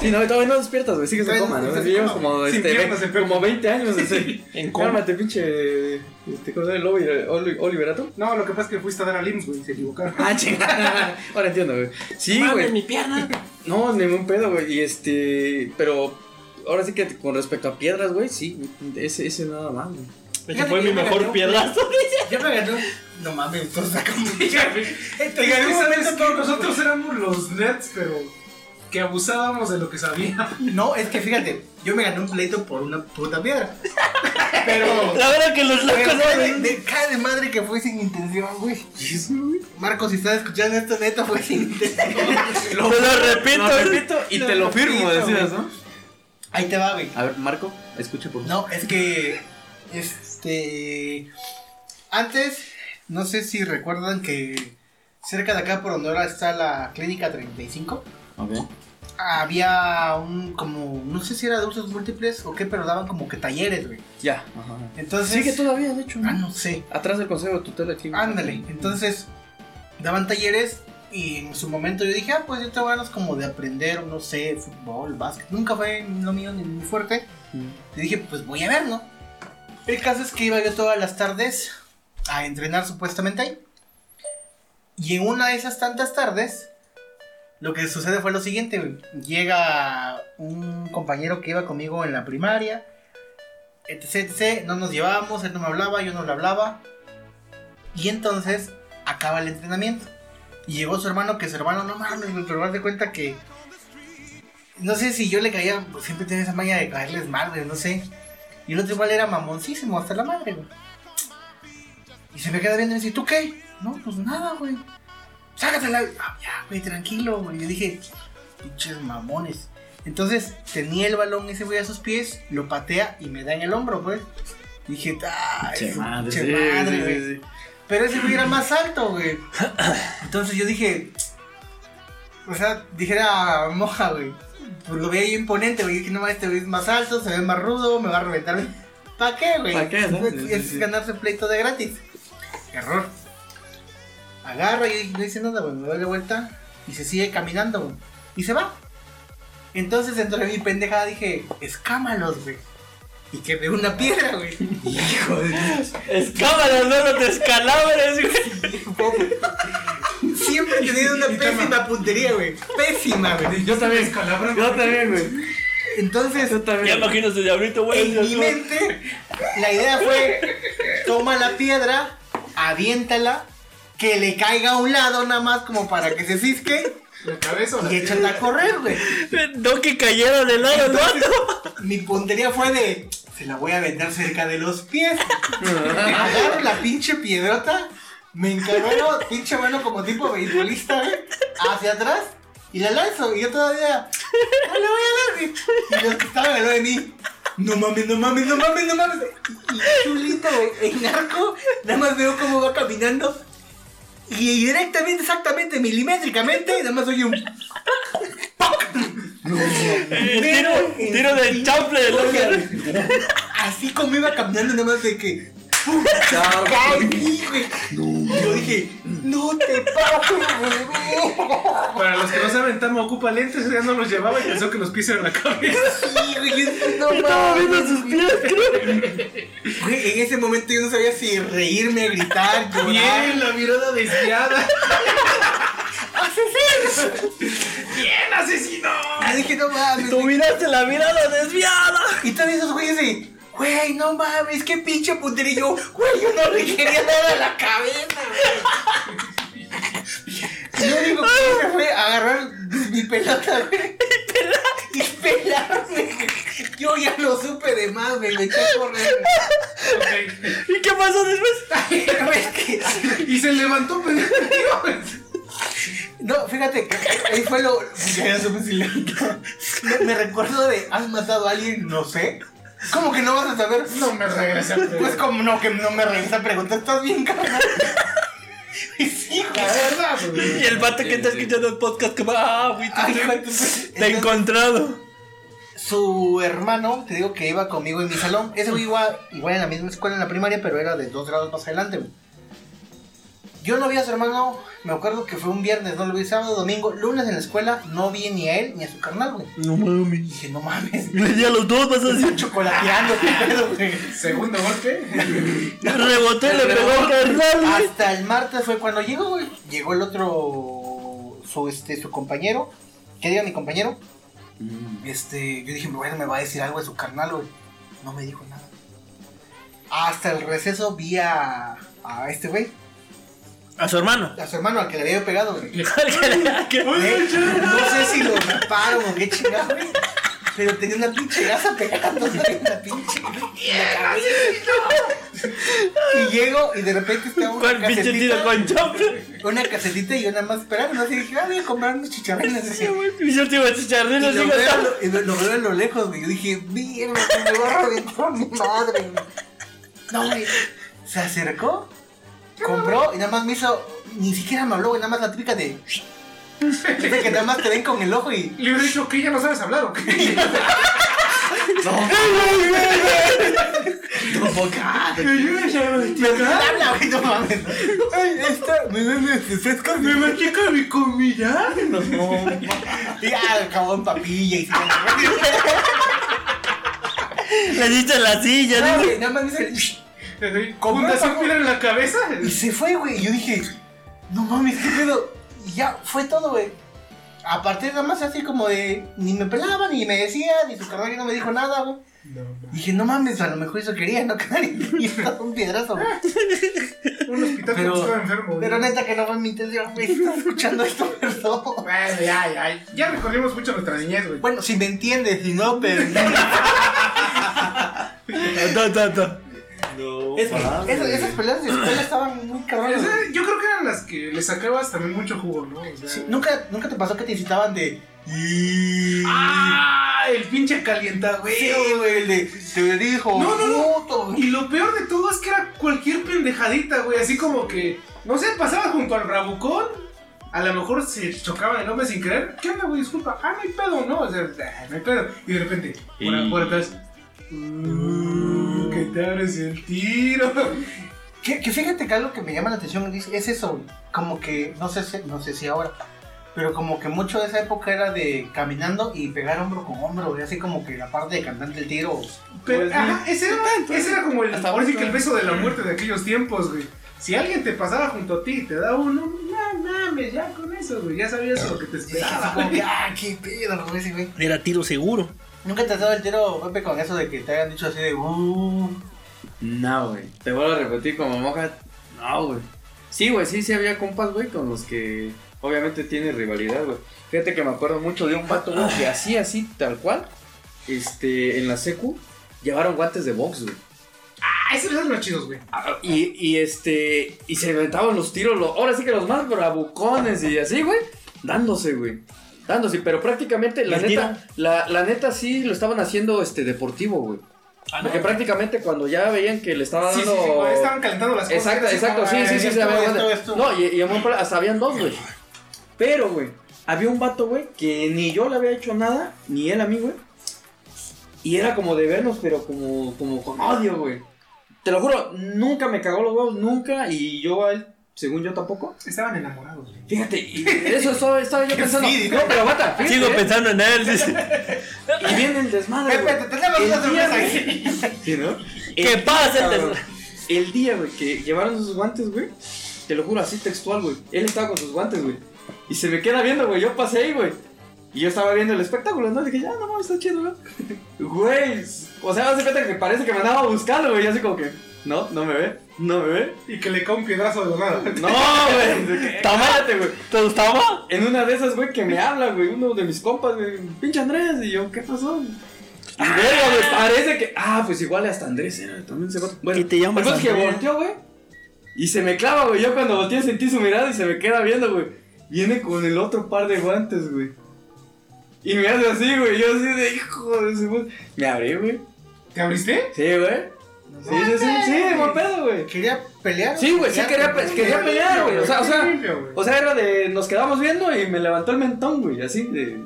Sí, no, todavía no despiertas, güey, sigues en coma, no como, este, piernas, como 20 años, (laughs) así. En coma. Cálmate, pinche. Este, ¿Cómo se llama? Oliver- Oli- Oliverato. No, lo que pasa es que fuiste a dar al IMSS, güey, se equivocaron. Ah, chingada. (laughs) Ahora entiendo, güey. Sí, güey. mi pierna. No, ningún pedo, güey. Y este. Pero. Ahora sí que con respecto a piedras, güey, sí. Ese, ese nada más, güey. Ese fue mi yo me mejor gané un piedrazo. Yo me ganó. No mames, todos sacamos. (laughs) Diga, güey, Te diga, gané un ¿sabes momento qué? todos Nosotros éramos los nerds, pero que abusábamos de lo que sabíamos. No, es que fíjate, yo me gané un pleito por una puta piedra. (laughs) Pero. La verdad que los locos de, de- de madre que fue sin intención, güey. Marcos, si estás escuchando esto, neta fue sin intención. (laughs) Te lo repito. Lo repito y te lo firmo, repito, decías. ¿no? Ahí te va, güey. A ver, Marco, escucha por favor. No, es que. Este. Antes, no sé si recuerdan que cerca de acá por donde ahora está la clínica 35, Ok. había un como. No sé si era de usos múltiples o qué, pero daban como que talleres, güey. Ya. Ajá. Entonces. Sigue todavía, de hecho. Ah, no sé. Atrás del consejo de tutela aquí. Ándale. Entonces, daban talleres y en su momento yo dije, ah, pues yo tengo ganas como de aprender, no sé, fútbol, básquet. Nunca fue lo mío ni muy fuerte. Mm. Y dije, pues voy a ver, ¿no? El caso es que iba yo todas las tardes a entrenar supuestamente ahí. Y en una de esas tantas tardes, lo que sucede fue lo siguiente. Llega un compañero que iba conmigo en la primaria, etc, etc. No nos llevábamos, él no me hablaba, yo no le hablaba. Y entonces acaba el entrenamiento. Y llegó su hermano, que su hermano, no mames, pero haz de cuenta que... No sé si yo le caía, siempre tenía esa maña de caerles mal, no sé. Y el otro igual era mamoncísimo, hasta la madre, güey. Y se me queda viendo y dice, ¿tú qué? No, pues nada, güey. Sácatela. Ah, ya, güey, tranquilo, güey. Yo dije, pinches mamones. Entonces tenía el balón ese güey a sus pies, lo patea y me da en el hombro, pues. Dije, ¡ay! Che madre, güey! sí. Pero ese güey era más alto, güey. Entonces yo dije, o sea, dijera moja, güey. Pues lo veía imponente, güey. Dije, no, este güey es más alto, se ve más rudo, me va a reventar. (laughs) ¿Para qué, güey? ¿Pa' qué, no? Es, Sí, sí, es sí. ganarse pleito de gratis. Error. Agarra y no dice nada, güey. Me doy de vuelta y se sigue caminando, güey. Y se va. Entonces dentro de mi pendejada dije, escámalos, güey. Y que de una piedra, güey. (laughs) Hijo de (laughs) Dios. Escámalas, no no te escalabres, güey. (laughs) Siempre he tenido una pésima puntería, güey. Pésima, güey. Yo también. Yo también, güey. Entonces, Yo Ya también. imagino ese diablito, güey. en mi mente, la idea fue: toma la piedra, aviéntala, que le caiga a un lado nada más como para que se cisque La cabeza y échate a correr, güey. No que cayera de lado Entonces, vato. mi puntería fue de: se la voy a aventar cerca de los pies. (laughs) Agarro la pinche piedrota, me encargo, pinche mano como tipo beisbolista, güey, hacia atrás y la lanzo. Y yo todavía, no le voy a dar, güey. Y los que estaban al lado de mí, no mames, no mames, no mames, no mames. Y chulito, güey, en arco, nada más veo cómo va caminando. Y directamente, exactamente, milimétricamente, nada más oye un. Eh, Tiro, tiro del chample del. Así como iba caminando, nada más de que. ¡Caí, güey! Y yo dije, no te pases, güey. Para los que no saben, Tama ocupa lentes, ya no los llevaba y pensó que los pies eran la cabeza. Sí, güey, no Estaba viendo mames. sus pies, creo. Güey, en ese momento yo no sabía si reírme, gritar, llorar. Bien, la mirada desviada. ¡Asesino! Bien, asesino. Yo dije, no mames. Tú güey. miraste la mirada desviada. Y todos esos güeyes de, güey, no mames, qué pinche yo, güey, yo no le quería dar a la cabeza, güey. Lo único que hice fue agarrar mi pelota, güey. Y pelarme. Yo ya lo supe de más, güey. Me eché a correr. ¿Y qué pasó después? Y se levantó, pero. No, fíjate, que ahí fue lo. Ya supe si le- Me, me recuerdo de, ¿has matado a alguien? No sé. ¿Cómo que no vas a saber? No me regresa. Pues como no, que no me regresa a preguntar, ¿estás bien, carnal? (laughs) Y sí, La verdad, güey. Y el vato que está escuchando el podcast que va, ah, güey, Ay, te, te tu- he encontrado. Su hermano, te digo que iba conmigo en mi salón. Ese güey iba igual en la misma escuela en la primaria, pero era de dos grados más adelante, güey. Yo no vi a su hermano, me acuerdo que fue un viernes, no lo vi sábado, domingo, lunes en la escuela, no vi ni a él ni a su carnal, güey. No mames. Dije, no mames, (laughs) Le di a los dos, vas a decir. chocolateando, qué pedo, güey. Segundo golpe. Rebotó y le pegó al carnal, güey. Hasta el martes fue cuando llegó, güey. Llegó el otro, su, este, su compañero, ¿qué diga mi compañero? Este, yo dije, bueno, me va a decir algo de su carnal, güey. No me dijo nada. Hasta el receso vi a, a este güey, A su hermano. a su hermano, al que le había pegado, güey. (laughs) Eh, no sé si lo raparon o qué chingado, güey. Pero tenía una pinche gasa pegada en la pinche. en la cabeza. Y llego y de repente está una ¿Cuál pinche tiro casetita, con chomp? una casetita y yo nada más esperando. Así dije, ah, voy a comprar unos chicharrones. Sí, güey, Mis últimos Y lo, digo, veo, y lo, lo veo a lo lejos, güey. Yo dije, mierda, me va a reventar mi madre, güey. No, güey. Se acercó, compró y nada más me hizo. Ni siquiera me habló, güey. Nada más la típica de. Que nada más te ven con el ojo y. Le hubiera dicho que ya no sabes hablar o qué. No. Me habla, güey, no mames. Ay, esta. Me refresco. Me machuca mi comida. No, Y ya acabó en papilla y (laughs) Le diste la silla, No, ¿no? nada más me dice. Fundación. Piedra en la cabeza. Y se fue, güey. Y yo dije, no mames, qué pedo. Y ya fue todo, güey. A partir nada más así como de. Ni me pelaba, ni me decía, ni su carnal no me dijo nada, güey. Dije, no mames, a lo mejor eso quería, no quedar (laughs) y estaba un piedrazo, güey. (laughs) Un hospital Pero- que estaba enfermo. güey. Pero neta que no fue mi intención, güey. Estás escuchando esto, (laughs) perdón. Bueno, ya, ya. Ya recorrimos mucho nuestra niñez, güey. Bueno, si me entiendes, si no, pero. Es- esas, esas peleas de escuela estaban muy cabronas. Yo creo que eran las que le sacabas también mucho jugo, ¿no? O sea- Sí, ¿Nunca, ¿Nunca te pasó que te incitaban de. ¡Ah! El pinche calienta, güey. Sí, güey, el de. Te dijo. No, no, no. Y lo peor de todo es que era cualquier pendejadita, güey. Así como que, no sé, pasaba junto al bravucón. A lo mejor se chocaba el hombre sin querer. ¿Qué onda, güey? Disculpa. Ah, no hay pedo, ¿no? O sea, ah, no hay pedo. Y de repente, por, Y- por atrás. Uh, que te abres el tiro. Que, que fíjate que algo que me llama la atención es, es eso, como que, no sé, si, no sé si ahora, pero como que mucho de esa época era de caminando y pegar hombro con hombro, güey, así como que la parte de cantante del tiro. Pero, Pues, ajá, ese era, ese era como el, Hasta ahora sí que el beso de la muerte de aquellos tiempos, güey. Si alguien te pasaba junto a ti y te da uno, no mames, ya con eso, güey. Ya sabías lo que te Y esperaba. como que, güey. (laughs) ah, qué pedo, güey, ese güey. Era tiro seguro. ¿Nunca te has dado el tiro, Pepe, con eso de que te hayan dicho así de, uh, No, güey. Te vuelvo a repetir como moja. No, güey. Sí, güey, sí, sí había compas, güey, con los que obviamente tiene rivalidad, güey. Fíjate que me acuerdo mucho de un vato, güey, que así, así, tal cual, este, en la secu, llevaron guantes de box, güey. Ah, esos eran los chidos, güey. Ah, Y, y este, y se inventaban los tiros, ahora sí que los más bravucones y así, güey, dándose, güey. Dándose, pero prácticamente, la ¿El neta, la, la neta sí lo estaban haciendo, este, deportivo, güey. Porque prácticamente cuando ya veían que le estaba Sí, sí, dando... sí, güey, estaban calentando las cosas. Exacto, exacto, sí, "Ay, sí, sí. No, y, y en buen plan, hasta habían dos, güey. Pero, güey, había un vato, güey, que ni yo le había hecho nada, ni él a mí, güey. Y era como de vernos, pero como, como con odio, güey. Te lo juro, nunca me cagó los huevos, nunca, y yo a él, según yo tampoco. Estaban enamorados, güey. Fíjate, y eso estaba, estaba yo (laughs) pensando. Sí, no, pero aguanta, fíjate, Sigo ¿eh? pensando en él. Y viene el desmadre, Pepe, güey. te tenemos una sorpresa. Sí, ¿no? ¿Qué El pasa, día, el cabrón, des- El día, güey, que llevaron esos guantes, güey. Te lo juro, así textual, güey. Él estaba con sus guantes, güey. Y se me queda viendo, güey. Yo pasé ahí, güey. Y yo estaba viendo el espectáculo, ¿no? Dije, ya, no mames, está chido, güey. (laughs) Güey. O sea, hace cuenta que parece que me andaba buscando, güey. Y así como que, no, no me ve, no me ve. Y que le cae un piedrazo de verdad. No, güey. (laughs) Cállate, güey. ¿Te gustaba? En una de esas, güey, que me habla, güey, uno de mis compas, güey, pinche Andrés, y yo, ¿qué pasó? Y verga, güey, parece que, ah, pues igual hasta Andrés era, también se va. Bueno, ¿Y te llamas el punto es que Andrés? volteó, güey, y se me clava, güey, yo cuando volteé sentí su mirada y se me queda viendo, güey. Viene con el otro par de guantes, güey. Y me hace así, güey, yo así de hijo de su... Me abrí, güey. ¿Te abriste? Sí, güey. Sí, sí, sí, sí, buen pedo, güey. ¿Quería pelear? Sí, güey, sí quería, pe- quería pelear, güey. O sea, o sea, o sea, era de. Nos quedamos viendo y me levantó el mentón, güey. Así de.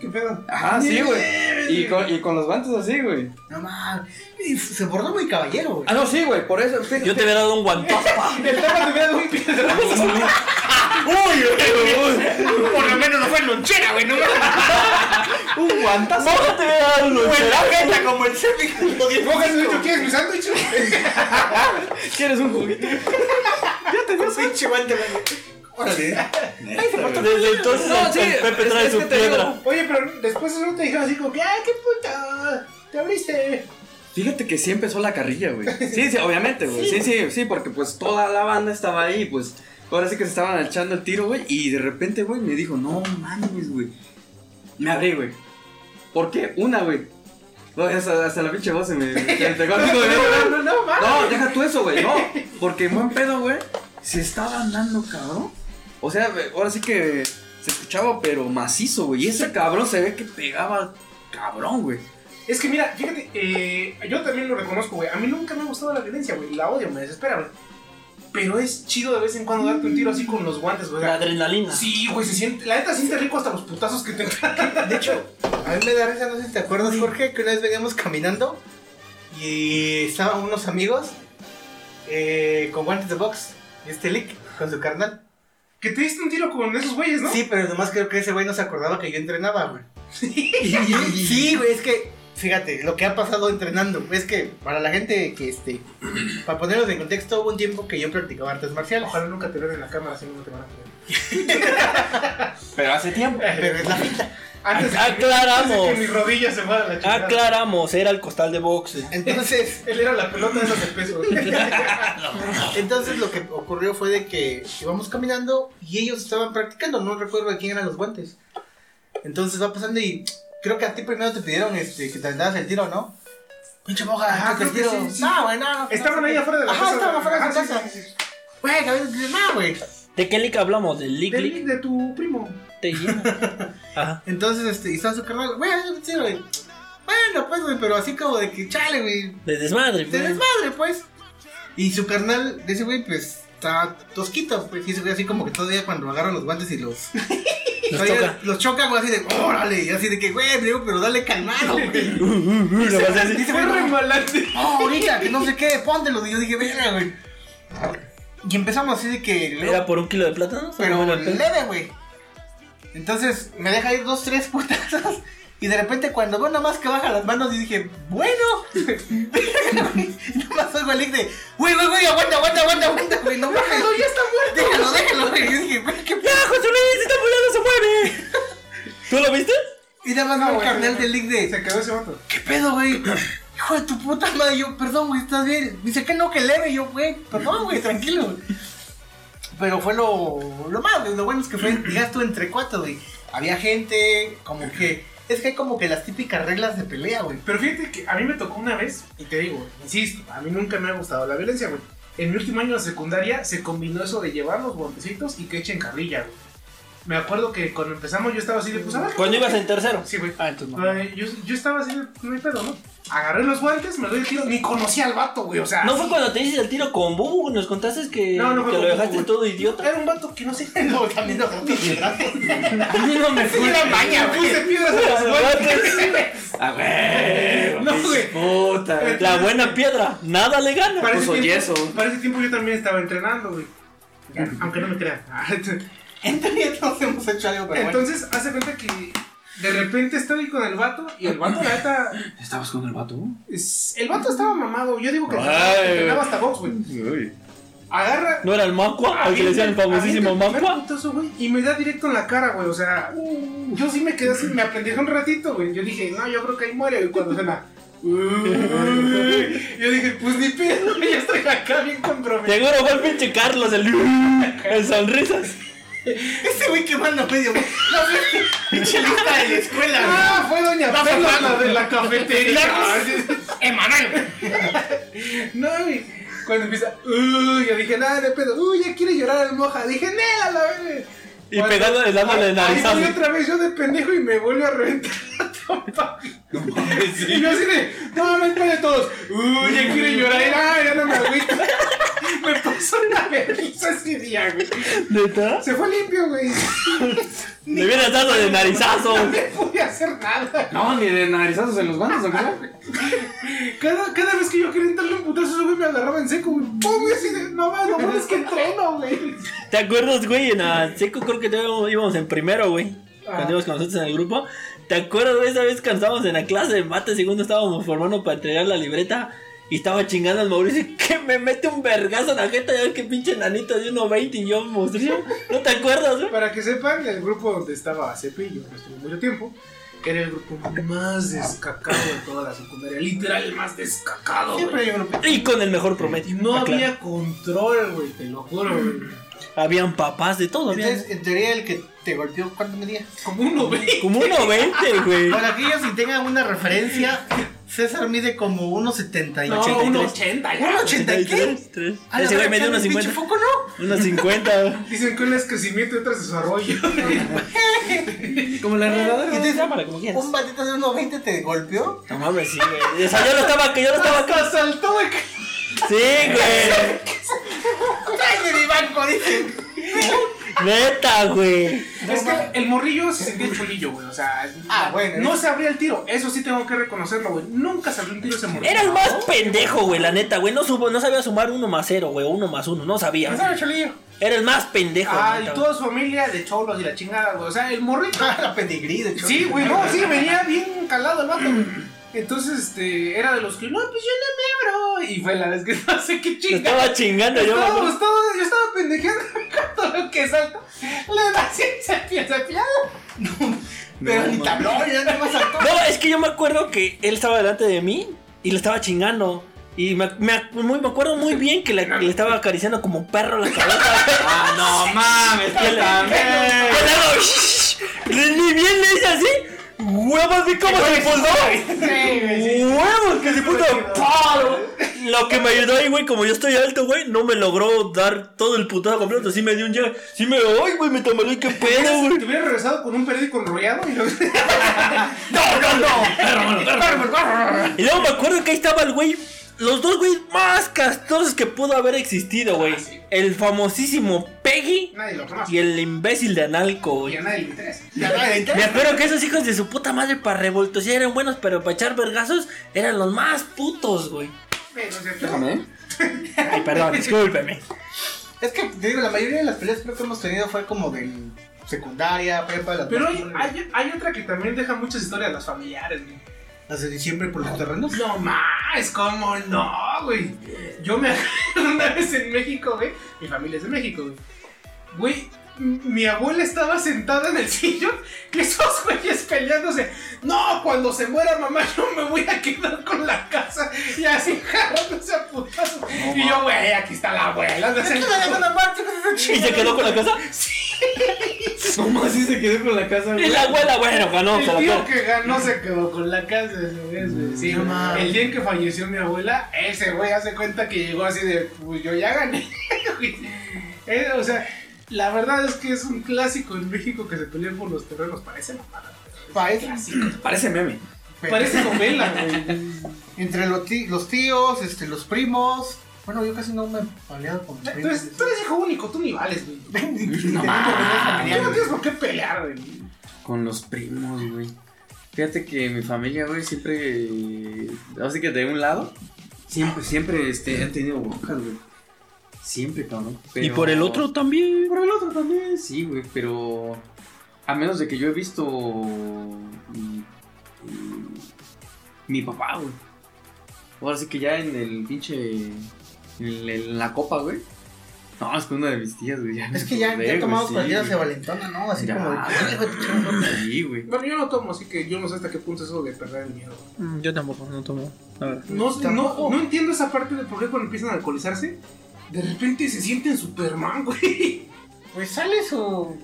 ¿Qué pedo? Ajá, sí, güey. Y con, y con los guantes así, güey. No mames. Y Se bordó muy caballero, güey. Ah, no, sí, güey, por eso. Yo te hubiera dado un guantazo. (laughs) El tema te hubiera dado un piedrazo. (laughs) (laughs) Uy, (laughs) Por lo menos no fue en lonchera, güey. No Un guantazo. no te hubiera dado un loncherazo. como el ¿tú quieres mi sándwich? (laughs) ¿Quieres un juguito? Pinche guante, güey. Órale. Desde entonces No, sí, Pepe trae es su te digo, piedra. Oye, pero después eso te dijeron así como que, ¡ay, qué puta! ¡Te abriste! Fíjate que sí empezó la carrilla, güey. Sí, sí, obviamente, güey. Sí, sí, sí, porque pues toda la banda estaba ahí, pues. Ahora sí que se estaban echando el tiro, güey. Y de repente, güey, me dijo, no mames, güey. Me abrí, güey. ¿Por qué? Una, güey. No, hasta, hasta la pinche voz se me, se me pegó. (laughs) No, no, no, mames. No, deja tú eso, güey. No, porque en buen pedo, güey. Se estaba andando, cabrón. O sea, ahora sí que se escuchaba, pero macizo, güey. Y ese cabrón se ve que pegaba cabrón, güey. Es que mira, fíjate, eh, yo también lo reconozco, güey. A mí nunca me ha gustado la violencia, güey. La odio, me desespera, güey. Pero es chido de vez en cuando darte un tiro así con los guantes, güey. La adrenalina. Sí, güey, se siente. La neta siente rico hasta los putazos que te. (laughs) De hecho, a mí me da risa, no sé si te acuerdas, Jorge, que una vez veníamos caminando y estaban unos amigos eh, con guantes de box y este Lick con su carnal. Que te diste un tiro con esos güeyes, ¿no? Sí, pero nomás creo que ese güey no se acordaba que yo entrenaba, güey. (laughs) sí, güey, es que, fíjate, lo que ha pasado entrenando, es que para la gente que, este, para ponerlos en contexto, hubo un tiempo que yo practicaba artes marciales. Ojalá nunca te vean en la cámara, si no no te van a creer. (laughs) Pero hace tiempo. Pero es la finta. Antes de que- Aclaramos. antes de que mi rodilla se fuera a la chingada. Aclaramos, era el costal de boxe. Entonces, (laughs) Él era la pelota de esas de peso. (laughs) Entonces lo que ocurrió fue de que íbamos caminando y ellos estaban practicando, no recuerdo de quién eran los guantes. Entonces va pasando y creo que a ti primero te pidieron este, que te das el tiro, ¿no? Pinche moja, Ajá, que el tiro. sí, sí. No, güey, no. no, Estaban no, ahí afuera de la Ajá, casa. estaban afuera de su sí, casa. sí, sí. Güey, cabrón, no, güey. ¿De qué lick hablamos? ¿Del lick Del lick? link de tu primo. Te llena. (laughs) Ajá. Entonces, este, y estaba su carnal, güey, el tiro, güey. Bueno, pues, güey, pero así como de que chale, güey. De desmadre, De pues. desmadre, pues. Y su carnal de ese güey, pues, está tosquito, pues. Y ese güey así como que todavía cuando agarran los guantes y los... Los choca, güey, así de, órale, y así de que, güey, pero dale calmado, güey. Uh, uh, uh, lo vas a hacer. Dice, remalante. no, ahorita, que no sé qué, póntelo. Y yo dije, verga, güey. Y empezamos así de que... ¿Era por un kilo de plátano? Pero leve, güey. Entonces me deja ir dos, tres putazos. Y de repente cuando veo nada más que baja las manos y dije, bueno. (laughs) nada más oigo el lick de, güey, güey, güey, aguanta, aguanta, aguanta, Nada más No, el carnal del lick de, Se quedó ese vato. ¿qué pedo, güey? Hijo de tu puta madre, yo, perdón, güey, ¿estás bien? Dice que no, que leve, yo, güey, perdón, güey, tranquilo, güey. Pero fue lo, lo malo, lo bueno es que fue, digas tú, entre cuatro, güey. Había gente, como que, es que hay como que las típicas reglas de pelea, güey. Pero fíjate que a mí me tocó una vez, y te digo, insisto, a mí nunca me ha gustado la violencia, güey. En mi último año de secundaria se combinó eso de llevar los guantecitos y que echen carrilla, güey. Me acuerdo que cuando empezamos yo estaba así de, pues a ver. Cuando ibas en tercero. Sí, güey. Ah, entonces no. Eh, Yo, yo estaba así de, no hay pedo, ¿no? Agarré los guantes, me doy el tiro, ni conocía al vato, güey, o sea. ¿No fue así. cuando te hice el tiro con Bubu? Nos contaste que, No, no fue que con lo Bubu, dejaste güey. todo idiota. Era un vato que no sé. (laughs) No, también no, no, A mí no me fue. una maña, Me puse piedras a los guantes. (laughs) A ver. No, güey. Puta. La buena piedra, nada le gana. Para ese, Puso tiempo, yeso. para ese tiempo yo también estaba entrenando, güey. Aunque no me crean. (laughs) En teoría todos hemos hecho algo, pero bueno. Entonces, hace cuenta que de repente estoy con el vato y el vato, la neta, ¿Estabas con el vato? es- el vato estaba mamado. Yo digo que Ay. entrenaba, entrenaba hasta box, güey. Agarra. ¿No era el Macua? Al que le decían el famosísimo Macua. Y me da directo en la cara, güey. O sea, yo sí me quedé así, me apendejé un ratito, güey. Yo dije, no, yo creo que ahí muere, güey, cuando suena. Uy. Yo dije, pues ni pedo, (laughs) ya estoy acá bien comprometido. Seguro fue el pinche Carlos, el, (laughs) el sonrisas. (laughs) Ese güey que manda medio. No, pinche lista de la escuela. Ah, fue Doña Perla, la de la (laughs) cafetería. Emanuel. No, güey. Cuando empieza, uy, yo dije, nada de pedo, uy, ya quiere llorar el moja. Dije, nela, la verga. Y pegándole, dándole Ahí narizazo. voy otra vez yo de pendejo y me vuelve a reventar (laughs) la trompa. Y yo así de, no, no de todos. Uy, ya quiere llorar. Ay, ya no me agüito. (laughs) Me pasó una vergüenza ese día, güey. ¿Neta? Se fue limpio, güey. (laughs) Me hubieras dado de narizazo. No le pude hacer nada. No, ni de narizazos en los guantes, ¿o qué? Cada, cada vez que yo quería entrarle un putazo, ese güey me agarraba en seco, güey. ¡Pum! Y así de, no mames, no mames, que entreno, güey. ¿Te acuerdas, güey? En la seco creo que todavía íbamos en primero, güey. Cuando íbamos con nosotros en el grupo. ¿Te acuerdas, güey? Esa vez que estábamos en la clase de mate, segundo estábamos formando para entregar la libreta. Y estaba chingando al Mauricio que me mete un vergazo en la jeta. Ya ves que pinche nanito de 1.20 y yo monstruo. ¿No te acuerdas, güey? Para que sepan, el grupo donde estaba Cepe y yo, que estuve mucho tiempo, era el grupo más descacado de toda la secundaria. Literal, el más descacado. Siempre hay un grupo. Y con el mejor promedio. No Ah, claro. había control, güey, te lo juro, güey. Habían papás de todo, Entonces, en teoría, el que te golpeó, ¿cuánto medía? Como uno, güey. como 1.20, güey. Para aquellos que tengan una referencia, César mide como 1.70 y No, 83. uno ochenta ya. ¿Un 80 y qué? Tres. A la Ese güey verga, me dio el unos pinche 50. foco, ¿no? Unos 50, güey. Dicen que uno es crecimiento y otro es desarrollo. (laughs) Como la enredadera. Entonces, Llámala como quieras. un batito de 1.20 te golpeó. No mames, sí, güey. O sea, yo no estaba, que yo no estaba acá. Hasta saltó, güey. Sí, güey. ¡Ay, de mi banco! Dice. Neta, güey. Es que el morrillo se sentía chulillo, güey. O sea, Ah, bueno, no se abría el tiro. Eso sí tengo que reconocerlo, güey. Nunca se abrió un tiro ese morrillo. Era el más pendejo, güey, la neta, güey. No, supo, no sabía sumar uno más cero, güey, uno más uno. No sabía. Pensaba cholillo. Era el más pendejo. Ah, y neta, toda su familia de cholos y la chingada, güey. O sea, el morrito. Ah, la (laughs) pedigrí de Sí, güey, no, sí, venía bien calado el vato, güey. Entonces, este, era de los que, no, pues yo no me abro. Y fue la vez que (laughs) no sé qué chingada. estaba chingando, yo me Estaba, acuerdo. estaba, yo estaba pendejeando (laughs) con todo lo que salta. Le da así, cepilla, cepillado. (laughs) Pero ni tablón, ya nada más saltó. No, es que yo me acuerdo que él estaba delante de mí y le estaba chingando. Y me, me, muy- me acuerdo muy bien que le, que le estaba acariciando como perro la cabeza. Ah, no mames, le- también. Ni bien le hice así. Huevos, vi cómo se sí. Huevos, que se puso palo. Lo que me ayudó ahí, güey, como yo estoy alto, güey, no me logró dar todo el putazo completo. Sí me dio un ya. Sí me. Ay, güey, me tambalé, qué pedo, Te güey. hubiera regresado con un periódico enrollado y lo... (laughs) No, no, no. Y luego me acuerdo que ahí estaba el güey. Los dos güey más castrosos que pudo haber existido, güey. Ah, sí. El famosísimo Peggy Nadie lo conoce. y el imbécil de Analco, Y güey. a nadie le interesa. Me acuerdo que esos hijos de su puta madre para revoltos ya eran buenos, pero para echar vergazos eran los más putos, güey. Déjame, ¿eh? (laughs) Ay, perdón, discúlpeme. Es que, te digo, la mayoría de las peleas creo que hemos tenido fue como del secundaria, prepa, las Pero hay, hay otra que también deja muchas historias de las familiares, güey. Las de diciembre por los terrenos. No más, ¿cómo no, güey? Yo me acuerdo (laughs) una vez en México, güey. Mi familia es de México, güey. Güey, mi abuela estaba sentada en el sillón y esos güeyes peleándose. No, cuando se muera mamá, yo me voy a quedar con la casa y así jalándose a putazos. y yo, güey, aquí está la abuela. no sé. ¿Y se quedó con la casa? ¿Cómo así se quedó con la casa, Y la abuela, bueno, ganó, El tío que ganó se quedó con la casa. Sí, No el día en que falleció mi abuela, ese güey hace cuenta que llegó así de, pues yo ya gané. (laughs) güey. Eh, o sea, la verdad es que es un clásico en México que se pelean por los terrenos, parece mamada. Parece, Parece meme. Parece novela, (laughs) güey. Entre los, ti- los tíos, este, los primos. Bueno, yo casi no me he peleado con mis Tú primos. eres, tú eres hijo único, tú ni vales, güey. (laughs) No Tú no tienes por qué pelear, güey. Con los primos, güey. Fíjate que mi familia, güey, siempre. Así que de un lado, siempre, siempre este, han tenido broncas, güey. Siempre, cabrón. Y por el otro también. Por el otro también, sí, güey, pero. A menos de que yo he visto. mm, Mi papá, güey. Ahora sí que ya en el pinche. En, el- en la copa, güey. No, es que una de mis tías, güey. Ya Es que ya, acordé, ya güey, tomamos sí, partidas de valentona, ¿no? Así Ya. como de. Sí, güey. Bueno, yo no tomo, así que yo no sé hasta qué punto es eso de perder el miedo. Mm, Yo tampoco, no tomo. La verdad. No, no, no entiendo esa parte de por qué cuando empiezan a alcoholizarse, de repente se sienten Superman, (laughs) güey. Pues sale su.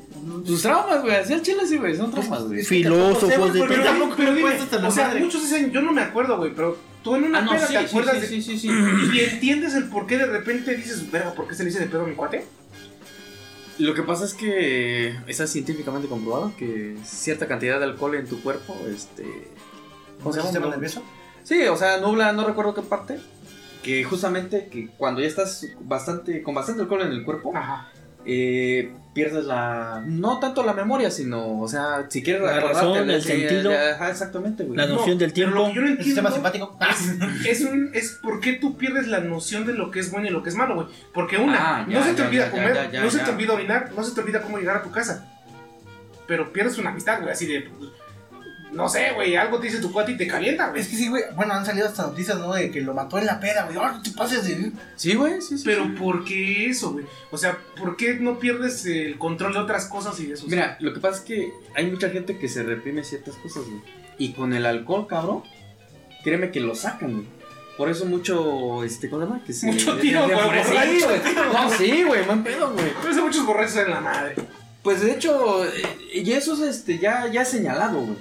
Sus traumas, güey. Así al chile, sí, güey. Son traumas, güey. Filósofos de Pero, tampoco pero me dime, o sea, madre. muchos dicen, yo no me acuerdo, güey, pero tú en una Ah, no, peda sí, te sí, acuerdas sí, de... sí, sí, sí. Y entiendes el por qué de repente dices, verga, ¿por qué se le dice de pedo a mi cuate? Lo que pasa es que está científicamente comprobado que cierta cantidad de alcohol en tu cuerpo este, ¿Cómo se llama? sistema nervioso? Sí, o sea, nubla, no recuerdo qué parte. Que justamente que cuando ya estás bastante, con bastante alcohol en el cuerpo, Ajá. eh, pierdes la. No tanto la memoria, sino, o sea, si quieres La razón, el sentido. ya, ajá, exactamente, güey. La noción del tiempo. Lo que yo no ¿El sistema simpático? (laughs) es, es, un, es por qué tú pierdes la noción de lo que es bueno y lo que es malo, güey. Porque una, Ah, ya, no se te ya, olvida ya, comer, ya, ya, no se te olvida orinar, no se te olvida cómo llegar a tu casa. Pero pierdes una amistad, güey, así de. No sé, güey, algo te dice tu cuate y te calienta, güey. Es que sí, güey. Bueno, han salido hasta noticias, ¿no? De que lo mató en la peda, güey. Ahora no te pases de. Sí, güey, sí, sí. Pero ¿por qué eso, güey? O sea, ¿por qué no pierdes el control de otras cosas y de eso? Mira, lo que pasa es que hay mucha gente que se reprime ciertas cosas, güey. Y con el alcohol, cabrón, créeme que lo sacan, güey. Por eso mucho, este, ¿cómo se llama? Que se- Mucho tiro, güey, por eso- borracho. Sí, güey. No, sí, güey, buen pedo, güey. Por eso muchos borrachos en la madre. Pues de hecho, eh, y eso es este, ya, ya señalado, güey.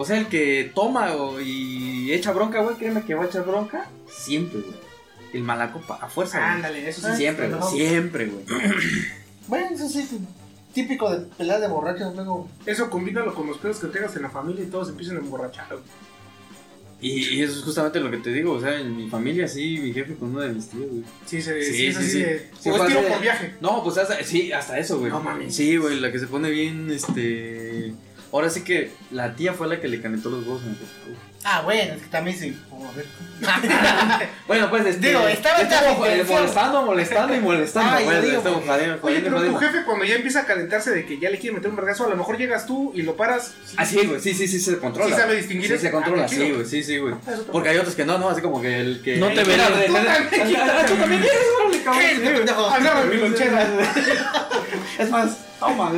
O sea, el que toma o- y echa bronca, güey, créeme que va a echar bronca siempre, güey. El malacopa, a fuerza, güey. Ándale, eso sí. Ah, Siempre, güey, no. siempre, güey. (clears throat) Bueno, eso sí, típico de pelear de borrachos, luego. Eso combínalo con los pedos que tengas en la familia y todos empiezan a emborrachar. güey. Y, y eso es justamente lo que te digo, o sea, en mi familia sí, mi jefe con uno de mis tíos, güey. Sí, se, Sí, sí, es sí, así sí. de. Sí, o es tiro por viaje. No, pues hasta, sí, hasta eso, güey. No mames. Sí, güey, la que se pone bien, este... Ahora sí que la tía fue la que le calentó los huevos. en el. Ah, bueno, es que también sí. (laughs) Bueno, pues este... Digo, estaba eh, molestando, molestando y molestando. Ah, pues, digo, Oye, pero tu jodiendo. jefe cuando ya empieza a calentarse de que ya le quiere meter un vergazo, a lo mejor llegas tú y lo paras. Así, güey, sí, sí, sí, se controla. Sí sabe distinguir Sí, se controla, Ah, chido. sí, güey, sí, sí, güey. Está Porque hay otros que no, no, así como que el que... No te verás. Tú también, Ah, quieres, (laughs) cabrón. (laughs) Es más, toma.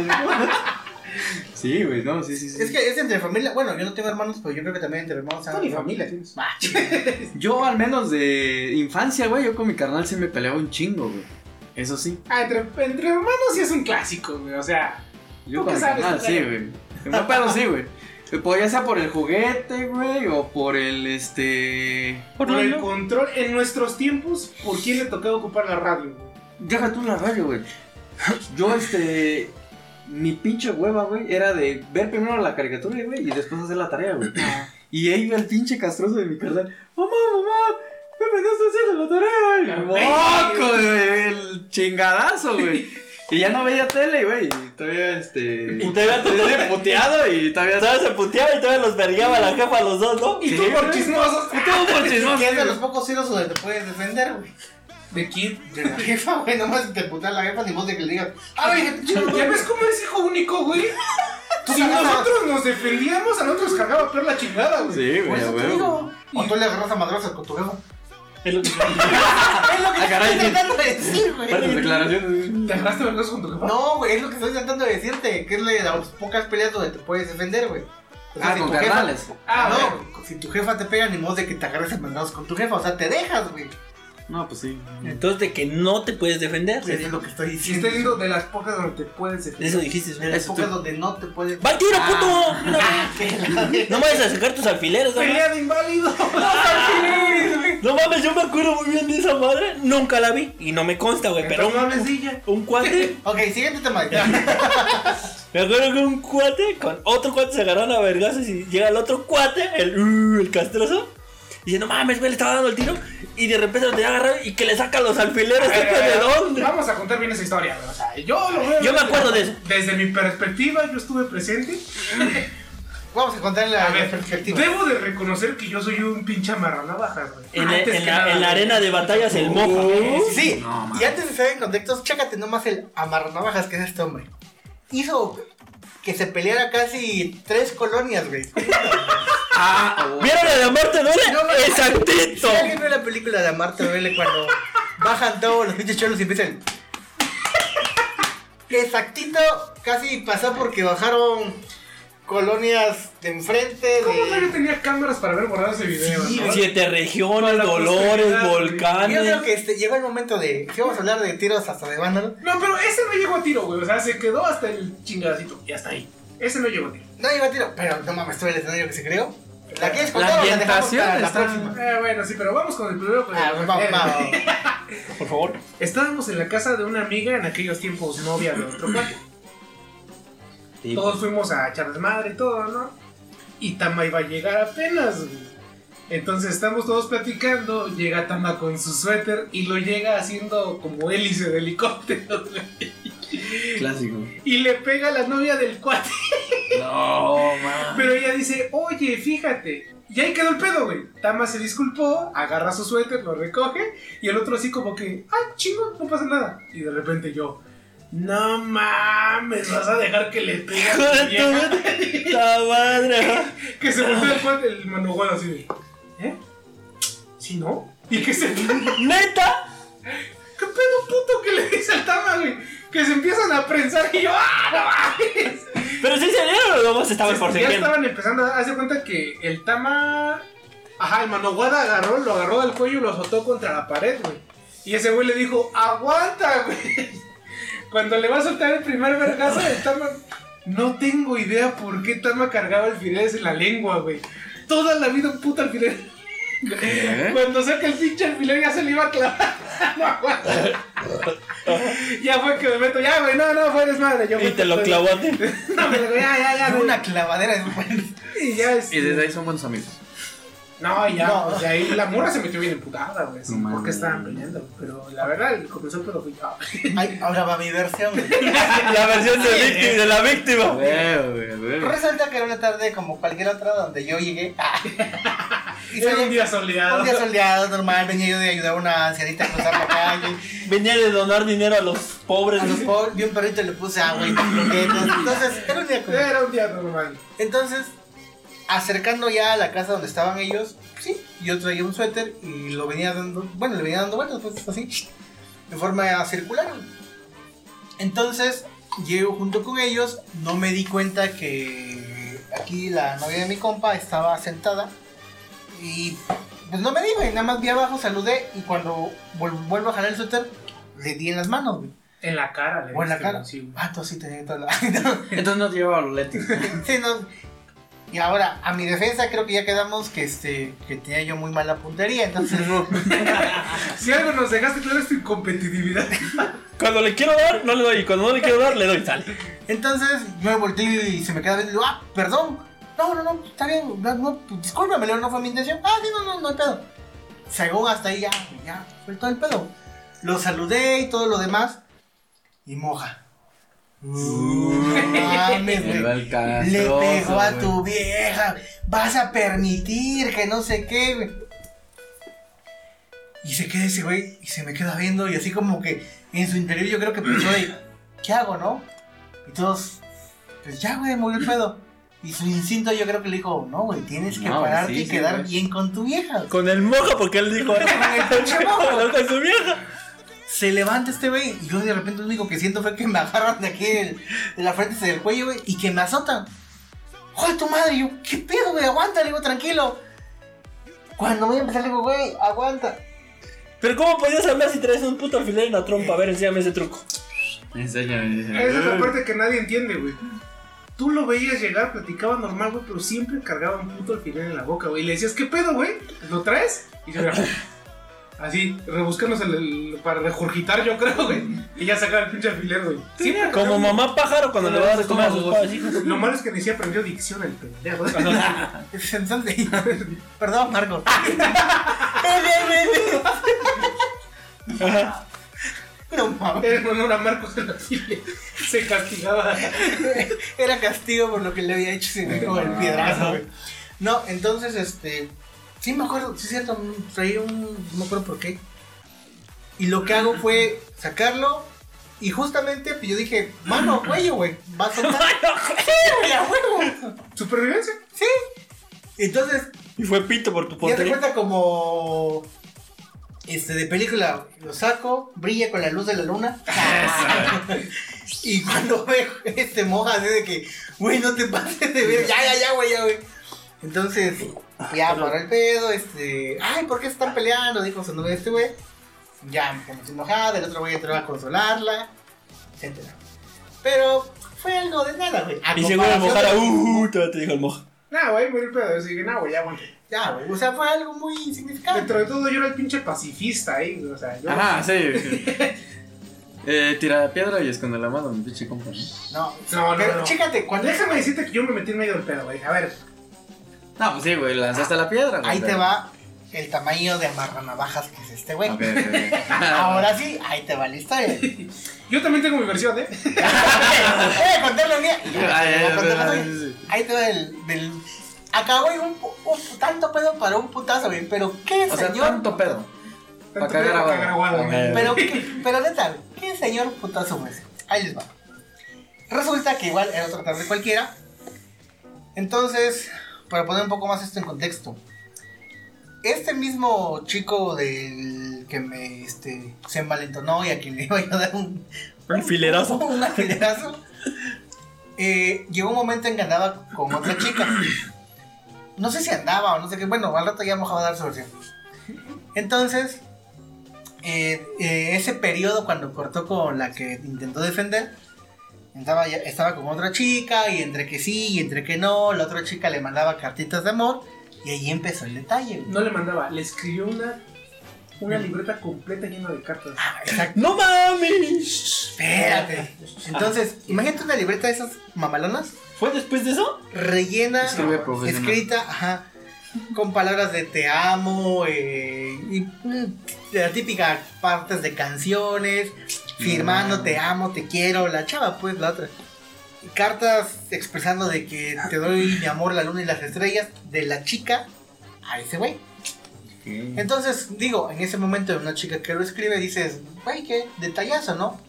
Sí, güey, no, sí, sí, sí. Es que es entre familia. Bueno, yo no tengo hermanos, pero yo creo que también entre hermanos. No, ni familia (laughs) tienes. Bah, Yo, al menos de infancia, güey, yo con mi carnal sí me peleaba un chingo, güey. Eso sí. Ah, entre, entre hermanos sí es un clásico, güey. O sea, Yo ¿Tú con qué mi sabes, carnal, sí, güey. No pedo, sí, güey. Pues ya sea por el juguete, güey, o por el, este... Por por el control en nuestros tiempos, ¿por quién le tocaba ocupar la radio? güey? Deja tú la radio, güey. Yo, este... Mi pinche hueva, güey, era de ver primero la caricatura, güey, y después hacer la tarea, güey. Y ahí iba el pinche castroso de mi carnal. Mamá, mamá, me estás haciendo la tarea, güey. ¡Moco, güey! El chingadazo, güey. Y ya no veía tele, güey. Y todavía, este... Y todavía te- (laughs) puteado y todavía... Todavía se puteaba y todavía los vergueaba la jefa a los dos, ¿no? Y tú por chismosos. Puteado por (laughs) chismoso. Que es de los pocos celos donde te puedes defender, güey. ¿De quién? De la jefa, güey. Nomás te putea la jefa, ni vos de que le digas. Ay, ¿Ya ves cómo eres hijo único, güey? Si nosotros nos defendíamos, a nosotros cargaba peor la chingada, güey. Sí, güey, güey. O tú le agarras a madrazos con tu jefa. Es lo que- (laughs) Es lo que Ah, estoy de decir, güey. declaraciones. ¿Te agarraste vergas con tu jefa? No, güey, es lo que estoy de decirte. Que es de las pocas peleas donde te puedes defender, güey. O sea, Ah, si con tu jefa- carnales. Ah, no, si tu jefa te pega, ni modo de que te agarres a madrazos con tu jefa. O sea, te dejas, güey. No, pues sí. Entonces de que no te puedes defender. Eso es lo que estoy Si diciendo. estoy viendo de las pocas donde te puedes defender. Eso dijiste. De las pocas tú. donde no te puedes. ¡Va al tiro, puto! No, Ah, (laughs) que la- no vayas a sacar tus alfileres, no Pelea de inválido. (laughs) No mames, yo me acuerdo muy bien de esa madre. Nunca la vi. Y no me consta, güey. Pero un, hables de ella. un cuate. (laughs) Ok, siguiente tema. Me acuerdo que un cuate con otro cuate se agarraron a vergazos y llega el otro cuate, el, uh, el castroso. Y dice, no mames, güey, le estaba dando el tiro. Y de repente lo tenía agarrado y que le saca los alfileres. Ver, ¿sepa de dónde? Vamos a contar bien esa historia, güey. O sea, yo lo veo. Yo me acuerdo de eso. Desde mi perspectiva, yo estuve presente. (laughs) Vamos a contar la, A la ver, perspectiva. debo de reconocer que yo soy un pinche amarranavajas, güey. En, en que la, nada, en la arena de batallas el mojo. Sí, No, man. y antes de estar en contextos, chécate nomás el amarranavajas que es este hombre. Hizo que se peleara casi tres colonias, güey. (laughs) Ah, (laughs) ¿Vieron la de Amarte duele? No, no, Exactito. Si alguien ve la película de Amarte duele cuando bajan todos los pinches cholos y empiezan. Exactito, casi pasó porque bajaron colonias de enfrente, ¿Cómo no yo de. tenía cámaras para ver guardado ese video? Sí, no? Siete regiones, dolores, güey. Yo volcanes. creo que este, llegó el momento de. Si vamos a hablar de tiros hasta de vándalo. No, pero ese no llegó a tiro, güey. O sea, se quedó hasta el chingadacito. Y hasta ahí. Ese no llegó a tiro. No iba a tiro, pero no mames, todo el escenario que se creó. ¿La quieres La contar o la dejamos para la está- próxima? Eh, bueno, sí, pero vamos con el primero. pues, Ah, vamos, vamos. (laughs) Por favor. Estábamos en la casa de una amiga en aquellos tiempos novia de otro cuate. Todos fuimos a echar desmadre y todo, ¿no? y Tama iba a llegar apenas, güey. Entonces estamos todos platicando, llega Tama con su suéter y lo llega haciendo como hélice de helicóptero, (laughs) güey. (laughs) Clásico. Y le pega a la novia del cuate. (laughs) No, man. Pero ella dice, oye, fíjate. Y ahí quedó el pedo, güey. Tama se disculpó, agarra su suéter, lo recoge. Y el otro así como que, ay, chingo, no pasa nada. Y de repente yo, no mames, vas a dejar que le pegue a tu vieja?" ¡Ta (laughs) madre! Que se voltea el cuate, el manoguado así de, ¿eh? ¿Sí, no? Y que se... ¡Neta! ¿Qué pedo puto que le dice al Tama, güey? Que se empiezan a prensar y yo, ¡ah, no mames! ¿Pero sí salieron o nomás estaban por ya estaban empezando a hacer cuenta que el Tama. Ajá, el Manoguada agarró, lo agarró del cuello y lo azotó contra la pared, güey. Y ese güey le dijo, ¡aguanta, güey! Cuando le va a soltar el primer vergazo, el Tama. No tengo idea por qué Tama cargaba alfileres en la lengua, güey. Toda la vida un puto alfiler. ¿Eh? Cuando saca el pinche alfiler ya se le iba a clavar. (laughs) No aguanta. ya fue que me meto, ya, güey, no, no, fue desmadre. Yo Y te lo clavó a ti. No, me digo, ya, ya, ya. Una clavadera de Y ya es. Y desde ahí son buenos amigos. No, ya, No. o sea, ahí la morra se metió bien emputada, güey, No porque estaban peleando. Pero la verdad, el comenzó el pedo fui yo. (laughs) Ay, ahora va mi versión. (laughs) La versión de, víctima- de la víctima. Güey. Resulta que era una tarde como cualquier otra donde yo llegué. Y Era un día soleado. un día soleado, normal, venía yo de ayudar a una ancianita a cruzar la calle. Venía de donar dinero a los pobres. A los pobres, vi un perrito y le puse agua y (laughs) croquetas. Entonces, era un día común. Era un día normal. Entonces, acercando ya a la casa donde estaban ellos, sí, yo traía un suéter y lo venía dando, bueno, le venía dando vueltas, pues así, de forma circular. Entonces, llego junto con ellos, no me di cuenta que aquí la novia de mi compa estaba sentada y pues no me di, güey, nada más vi abajo, saludé y cuando vuel- vuelvo a jalar el suéter, le di en las manos, güey. En la cara, le O en la cara. güey, sí, güey. Ah, tú sí tenía toda la... (laughs) (laughs) Entonces no te llevaba los lentes. (laughs) Sí, no. Y ahora, a mi defensa, creo que ya quedamos que este que tenía yo muy mala puntería, entonces Si algo nos dejaste claro es tu competitividad. Cuando le quiero dar, no le doy. Y cuando no le quiero dar, le doy. Sale. entonces me volteé y se me queda viendo y digo, ah, perdón. No, no, no, está bien, no, no, discúlpame, no fue mi intención. Ah, sí, no, no, no hay pedo. Según hasta ahí ya, ya, fue todo el pedo. Lo saludé y todo lo demás. Y moja. Uh, (laughs) mames, Me güey. Le pegó a tu vieja. Vas a permitir que no sé qué, güey. Y se queda ese güey y se me queda viendo y así como que en su interior yo creo que pensó de, (clears throat) ¿qué hago, no? Y todos, pues ya, güey, murió el pedo. Y su instinto yo creo que le dijo, no, güey, tienes que No, pararte sí, y sí, quedar güey. bien con tu vieja. Con el moja, porque él dijo. Con el mojo. Su vieja. Se levanta este güey y yo de repente lo único que siento fue que me agarran de aquí del- de la frente del cuello, güey, y que me azotan. ¡Joder, tu madre! Yo, ¿qué pedo, güey? Aguanta, le digo, tranquilo. Cuando voy a empezar, le digo, güey, aguanta. Pero ¿cómo podías hablar si traes un puto alfiler en la trompa? A ver, enséñame ese truco. Enséñame. Esa es la parte que nadie entiende, güey. Tú lo veías llegar, platicaba normal, güey, pero siempre cargaba un puto alfiler en la boca, güey. Y le decías, ¿qué pedo, güey? ¿Lo traes? Y veía (laughs) así, rebuscándose el, el- para regurgitar, yo creo, güey. Y ya sacaba el pinche alfiler, güey. Siempre Como cargaba- mamá pájaro cuando le va a dar comer a sus padres hijos. Lo malo es que ni siquiera aprendió dicción el pendejo. Entonces, (laughs) perdón, Marco. (laughs) no mames. Era en honor a Marcos en la fila. Se castigaba. Era castigo por lo que le había hecho sin como el piedrazo, güey. No, entonces, este. Sí, me acuerdo, sí, es cierto. Traía un. No me acuerdo por qué. Y lo que hago fue sacarlo. Y justamente, pues yo dije, mano, cuello, güey. Va a (laughs) soltar. Sí, güey, a huevo. ¿Supervivencia? Sí. Entonces, Y fue pito por tu ya te portería. cuenta como. Este, de película, lo saco, brilla con la luz de la luna. (laughs) y cuando veo este moja así de que, güey, no te pases de ver, ya, ya, ya, güey, ya, güey. Entonces, ya para el pedo, este, ay, ¿por qué se están peleando? Dijo su novia este güey. Ya me puse enojada, el otro güey entró a consolarla, etcétera. Pero fue algo de nada, güey. Y seguro el comparación mojara, de- uh, te te dijo el moja. Nah, güey, murió el pedo. Así que, nah, güey, ya aguante. Ya, güey, o sea, fue algo muy insignificante. Dentro de todo, yo era el pinche pacifista ahí, güey, o sea, yo. Ajá, sí. (laughs) eh, tira piedra y esconde la mano, mi pinche compa. ¿no? No, No, no, pero no. chécate, cuando Déjame decirte que yo me metí en medio del pedo, güey. A ver, No, pues sí, güey, lanzaste la piedra. güey, Ahí te va el tamaño de amarranavajas que es este güey. Ver. (laughs) Ahora sí, ahí te va la historia. (laughs) Yo también tengo mi versión, ¿eh? A contar la mía. la sí, sí. Ahí te va el. Del... Acá, güey, un, un tanto pedo para un putazo, güey. Pero qué O sea, señor. tanto pedo. Para cagar ver. Pero, ¿qué- pero neta, ¿qué señor putazo ese? Ahí les va. Resulta que igual era otra tarde cualquiera. Entonces, para poner un poco más esto en contexto. Este mismo chico del que me este, se envalentonó y a quien le iba a dar un, Un filerazo. (laughs) un alfilerazo, eh, llegó un momento en que andaba con otra chica. No sé si andaba o no sé qué. Bueno, al rato ya me va a dar su versión. Entonces, eh, eh, ese periodo cuando cortó con la que intentó defender, estaba, ya- estaba con otra chica y entre que sí y entre que no, la otra chica le mandaba cartitas de amor y ahí empezó el detalle. güey. No le mandaba, le escribió una, una libreta completa llena de cartas. Ah, exacto. ¡No mames! Espérate. Entonces, imagínate una libreta de esas mamalonas. ¿Fue después de eso? rellena, escrita, ajá, con palabras de te amo, eh, y mm, la típica partes de canciones, firmando te amo, te quiero, la chava, pues la otra. Cartas expresando de que te doy mi amor, la luna y las estrellas, de la chica a ese güey. Entonces, digo, en ese momento una chica que lo escribe, dices, güey, qué detallazo, ¿no?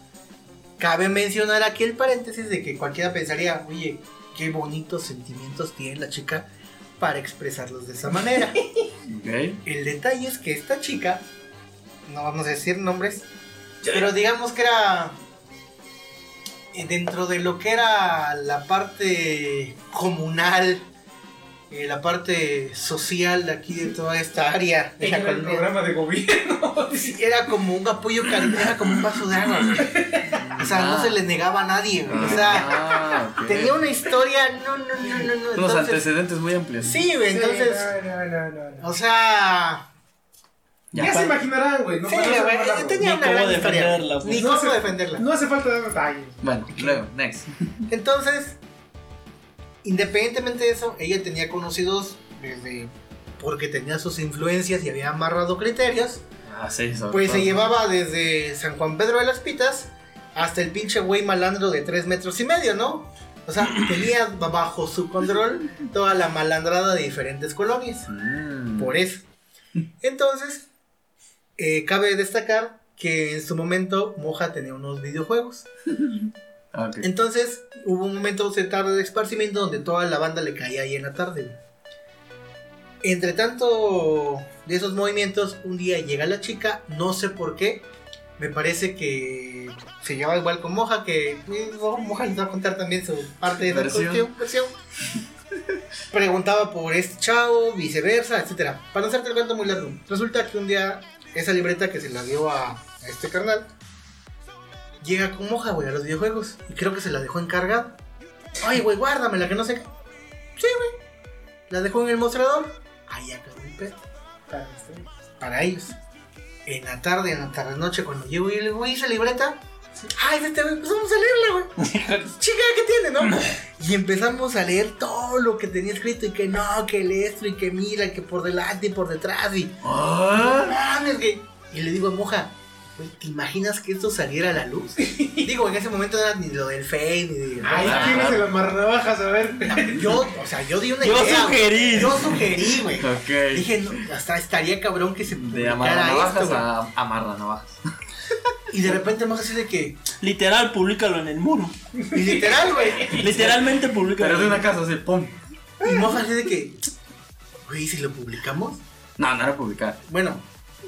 Cabe mencionar aquí el paréntesis de que cualquiera pensaría, oye, qué bonitos sentimientos tiene la chica para expresarlos de esa manera. (laughs) El detalle es que esta chica, no vamos a decir nombres, pero digamos que era eh, dentro de lo que era la parte comunal, eh, la parte social de aquí de toda esta área de la Era el programa de gobierno. (laughs) Sí, Era como un apoyo cariñoso, era como un vaso de agua. güey. O sea, no se le negaba a nadie. güey. O sea, Ah, ok. tenía una historia, no, no, no, no, no. Unos Entonces, antecedentes muy amplios. sí, güey, entonces, No, no, no, no, no. o sea, Ya, Ya. se imaginarán, güey. No, sí, güey, acuerdan, tenía Ni una cómo gran historia. defenderla, pues. Ni No cómo defenderla. No hace falta dar detalles. Bueno, luego, next. Entonces, independientemente de eso, ella tenía conocidos desde porque tenía sus influencias y había amarrado criterios. Ah, sí, Pues se llevaba desde San Juan Pedro de las Pitas hasta el pinche güey malandro de 3 metros y medio, ¿no? O sea, (clears throat) tenía bajo su control toda la malandrada de diferentes colonias. Mm. Por eso. Entonces, eh, cabe destacar que en su momento Moja tenía unos videojuegos. (laughs) Ah. Entonces, hubo un momento de tarde de esparcimiento donde toda la banda le caía ahí en la tarde. Entre tanto de esos movimientos, un día llega la chica, no sé por qué. Me parece que se lleva igual con Moja, que eh, Moja les va a contar también su parte de esa Versión. cuestión, versión. Preguntaba por este chavo, viceversa, etcétera. Para no hacerte el cuento muy largo, resulta que un día esa libreta que se la dio a, a este carnal llega con moja, güey, a los videojuegos. Y creo que se la dejó encargada. Ay, güey, guárdamela, que no sé qué. Sí, güey. La dejó en el mostrador. Ahí acabó el pedo. Para ellos. En la tarde, en la tarde noche, cuando llego y le digo, güey, esa libreta. Ay, güey, pues vamos a leerla, güey. (laughs) Chica, ¿qué tiene, no? Y empezamos a leer todo lo que tenía escrito. Y que no, que el esto, y que mira, que por delante y por detrás. Y Ah, no mames, güey. Y le digo a Moja, ¿te imaginas que esto saliera a la luz? Digo, en ese momento no era ni lo del Fame, ni de. Ahí Ah, tienes el amarnavajas, a ver. Yo, o sea, yo di una Yo idea. sugerí. Yo sugerí, güey. ok. Dije, no, hasta estaría cabrón que se De publicara amarrar navajas esto, a amarrar navajas. Y de repente Moja así de que. Literal, públicalo en el muro. Y literal, güey. Literalmente, públicalo. Pero de una casa así, pum. Y Moja así de que. Güey, si lo publicamos. No, no era publicar. Bueno,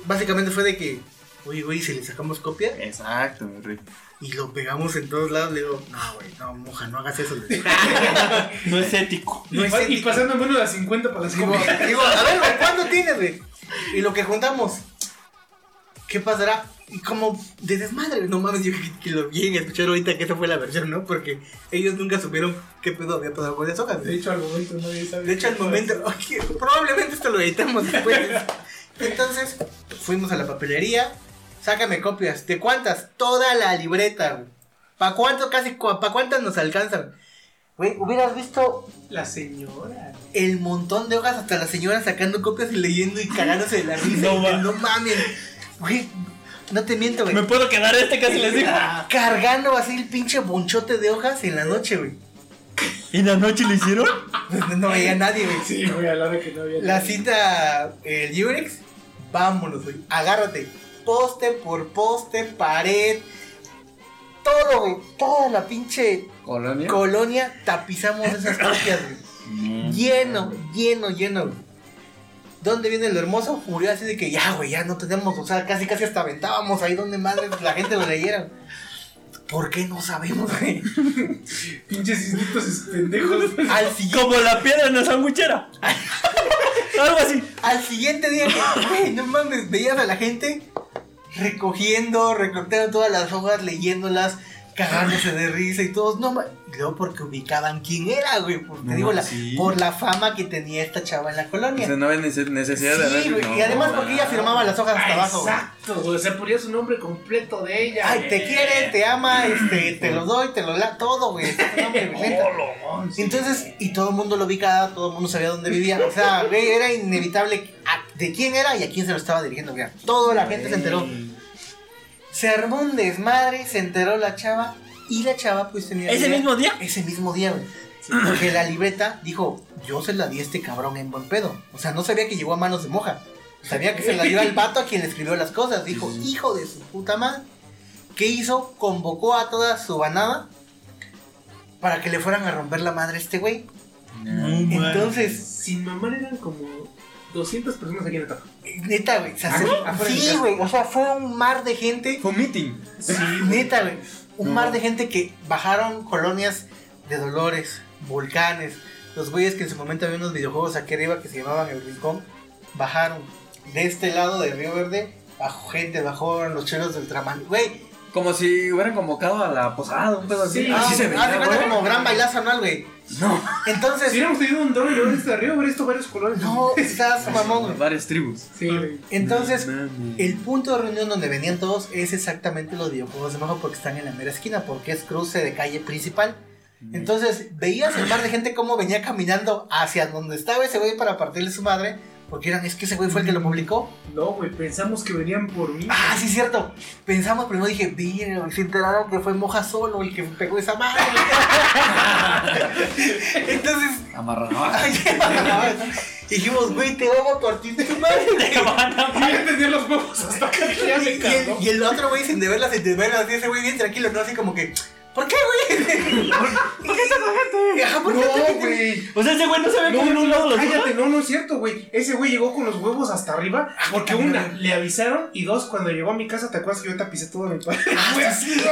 básicamente fue de que. Oye, güey, si le sacamos copia Exacto, mi rey. y lo pegamos en todos lados, le digo, no, güey, no, Moja, no hagas eso. güey". (laughs) No es ético. No es y ético. pasando menos las 50 para las Digo, digo, a ver, güey, ¿cuánto tienes, güey? Y lo que juntamos, ¿qué pasará? Y como de desmadre, no mames, yo que, que lo bien escuchar ahorita que esa fue la versión, ¿no? Porque ellos nunca supieron qué pedo había pasado con esas hojas. De güey. hecho, al momento nadie sabe. De hecho, al momento, (laughs) probablemente esto lo editamos después. Entonces, fuimos a la papelería, sácame copias. ¿De cuántas? Toda la libreta, güey. ¿Para cuánto casi, para cuántas nos alcanzan? Güey, hubieras visto La señora. el montón de hojas hasta la señora sacando copias y leyendo y cagándose de la risa. No no mames. Güey, no te miento, güey. Me puedo quedar este casi les digo. Cargando así el pinche bonchote de hojas en la noche, güey. ¿Y en la noche lo hicieron? No, no veía a nadie, güey. Sí, güey, a la hora que no había. La cita, el Urex, vámonos, güey. Agárrate. Poste por poste, pared. Todo, güey. Toda la pinche Colonia. colonia tapizamos esas copias, güey. Lleno, lleno, lleno, güey. ¿Dónde viene lo hermoso? Murió así de que ya, güey, ya no tenemos, o sea, casi casi hasta aventábamos ahí donde madre la gente lo leyera. ¿Por qué no sabemos, güey? (laughs) Pinches instintos pendejos. Al, (laughs) siguiente- Como la piedra en la sandwichera. (laughs) Algo así. al siguiente día, güey, no mames, veías a la gente recogiendo, recortando todas las hojas, leyéndolas, cagándose de risa y todos, no luego porque ubicaban quién era, güey, porque No, digo, la, sí. por la fama que tenía esta chava en la O colonia. sea, no había nece- necesidad de Sí, güey, y además porque ella firmaba las hojas hasta abajo. Exacto, güey. O sea, ponía su nombre completo de ella. Ay, te quiere, te ama, este, te lo doy, te lo la, todo, güey. Este nombre, güey, neta. Oh, lo- Entonces, y todo el mundo lo ubicaba, todo el mundo sabía dónde vivía. O sea, güey, era inevitable a- de quién era y a quién se lo estaba dirigiendo, güey. Toda la gente se enteró. Se armó un desmadre, se enteró la chava y la chava pues tenía... ¿Ese idea- mismo día? Ese mismo día, güey. (clears throat) Porque la libreta dijo, yo se la di a este cabrón en buen pedo. O sea, no sabía que llegó a manos de moja. Sabía que se la dio al vato a quien le escribió las cosas. Dijo, hijo de su puta madre. ¿Qué hizo? Convocó a toda su banada para que le fueran a romper la madre a este güey. Entonces, Sin mamar eran como 200 personas aquí en el tajo. neta, güey. se ¿Ah, acer- no? Afuera de mi Sí, güey. O sea, fue un mar de gente. Fue un meeting. Neta, güey. Un No. mar de gente que bajaron colonias de Dolores, volcanes. Los güeyes que en su momento había unos videojuegos aquí arriba que se llamaban El Rincón. Bajaron. De este lado del Río Verde, bajó gente, bajaron los chelos de Ultraman. Güey, Como si hubieran convocado a la posada, un pedo así. Sí, así ah, se veía, güey. como gran bailazo anual, güey. No. Entonces, Si hubiéramos tenido un dron y lo hubiéramos de arriba, hubiera visto varios colores. no, (laughs) estás mamón, güey. Varias tribus. Sí, güey. Entonces, Mames. el punto de reunión donde venían todos es exactamente los videojuegos de Mojo porque están en la mera esquina, porque es cruce de calle principal. Entonces, veías el mar de gente como venía caminando hacia donde estaba ese güey para partirle su madre, porque eran, es que ese güey fue el que lo publicó. No, güey, pensamos que venían por mí. Ah, sí, cierto. Pensamos primero, dije, mira, güey, se enteraron que fue Moja solo el que pegó esa madre. (laughs) Entonces, (laughs) Amarrado. dijimos, güey, te vamos a partir tu madre. (laughs) Ya tenía los huevos hasta acá. Ya Y, me y el, y el otro güey sin deberlas, sin deberlas, así ese güey bien tranquilo, ¿no? Así como que, ¿por qué, güey? (laughs) ¿Por qué esta gente? Ajá, ¿por qué esta No, güey. O sea, ese güey no sabía No, cómo no, un lado no, los cállate, no, no es cierto, güey. Ese güey llegó con los huevos hasta arriba. Porque una, le avisaron. Y dos, cuando llegó a mi casa, ¿te acuerdas que yo tapicé todo mi padre? Ah, (laughs) sí.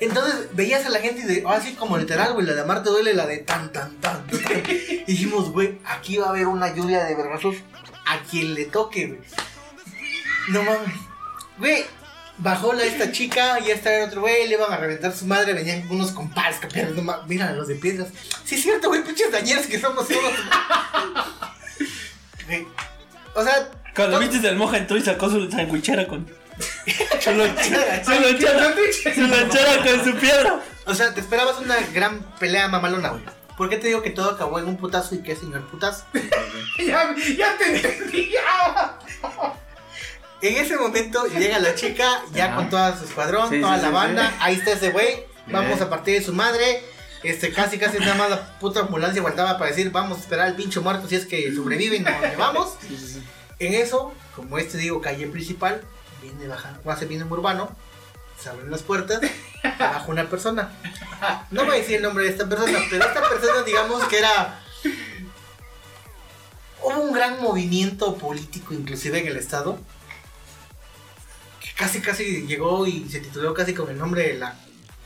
Entonces veías a la gente y de, así como literal, güey, la de Amar te duele, la de tan, tan, tan, tan. (laughs) Y dijimos, güey, aquí va a haber una lluvia de vergazos a quien le toque, güey. No mames. Güey, bajó la esta chica y esta era otro güey, le iban a reventar su madre, venían unos compares, campeones, no mames, mira los de piedras. Sí, es cierto, güey, pinches dañeros que somos todos. (laughs) O sea, Cuando viste el moja entró y sacó su sandwichera con. (laughs) Lonchera, (laughs) su lonchera con su piedra. O sea, te esperabas una gran pelea mamalona, güey. ¿Por qué te digo que todo acabó en un putazo y qué, señor putazo? ya, ya te entendí. ya. En ese momento llega la chica, ya con todo su escuadrón, Sí, toda sí, la sí, banda. Ahí está ese güey. Vamos a partir de su madre. Este, casi, casi nada más la puta ambulancia faltaba para decir, vamos a esperar al pincho muerto si es que sobrevive y nos llevamos. En eso, como este digo, calle principal, viene bajando, va a ser bien urbano, se abren las puertas, baja una persona. No voy a decir el nombre de esta persona, pero esta persona, digamos que era. Hubo un gran movimiento político, inclusive en el estado, casi, casi llegó y se tituló casi con el nombre de la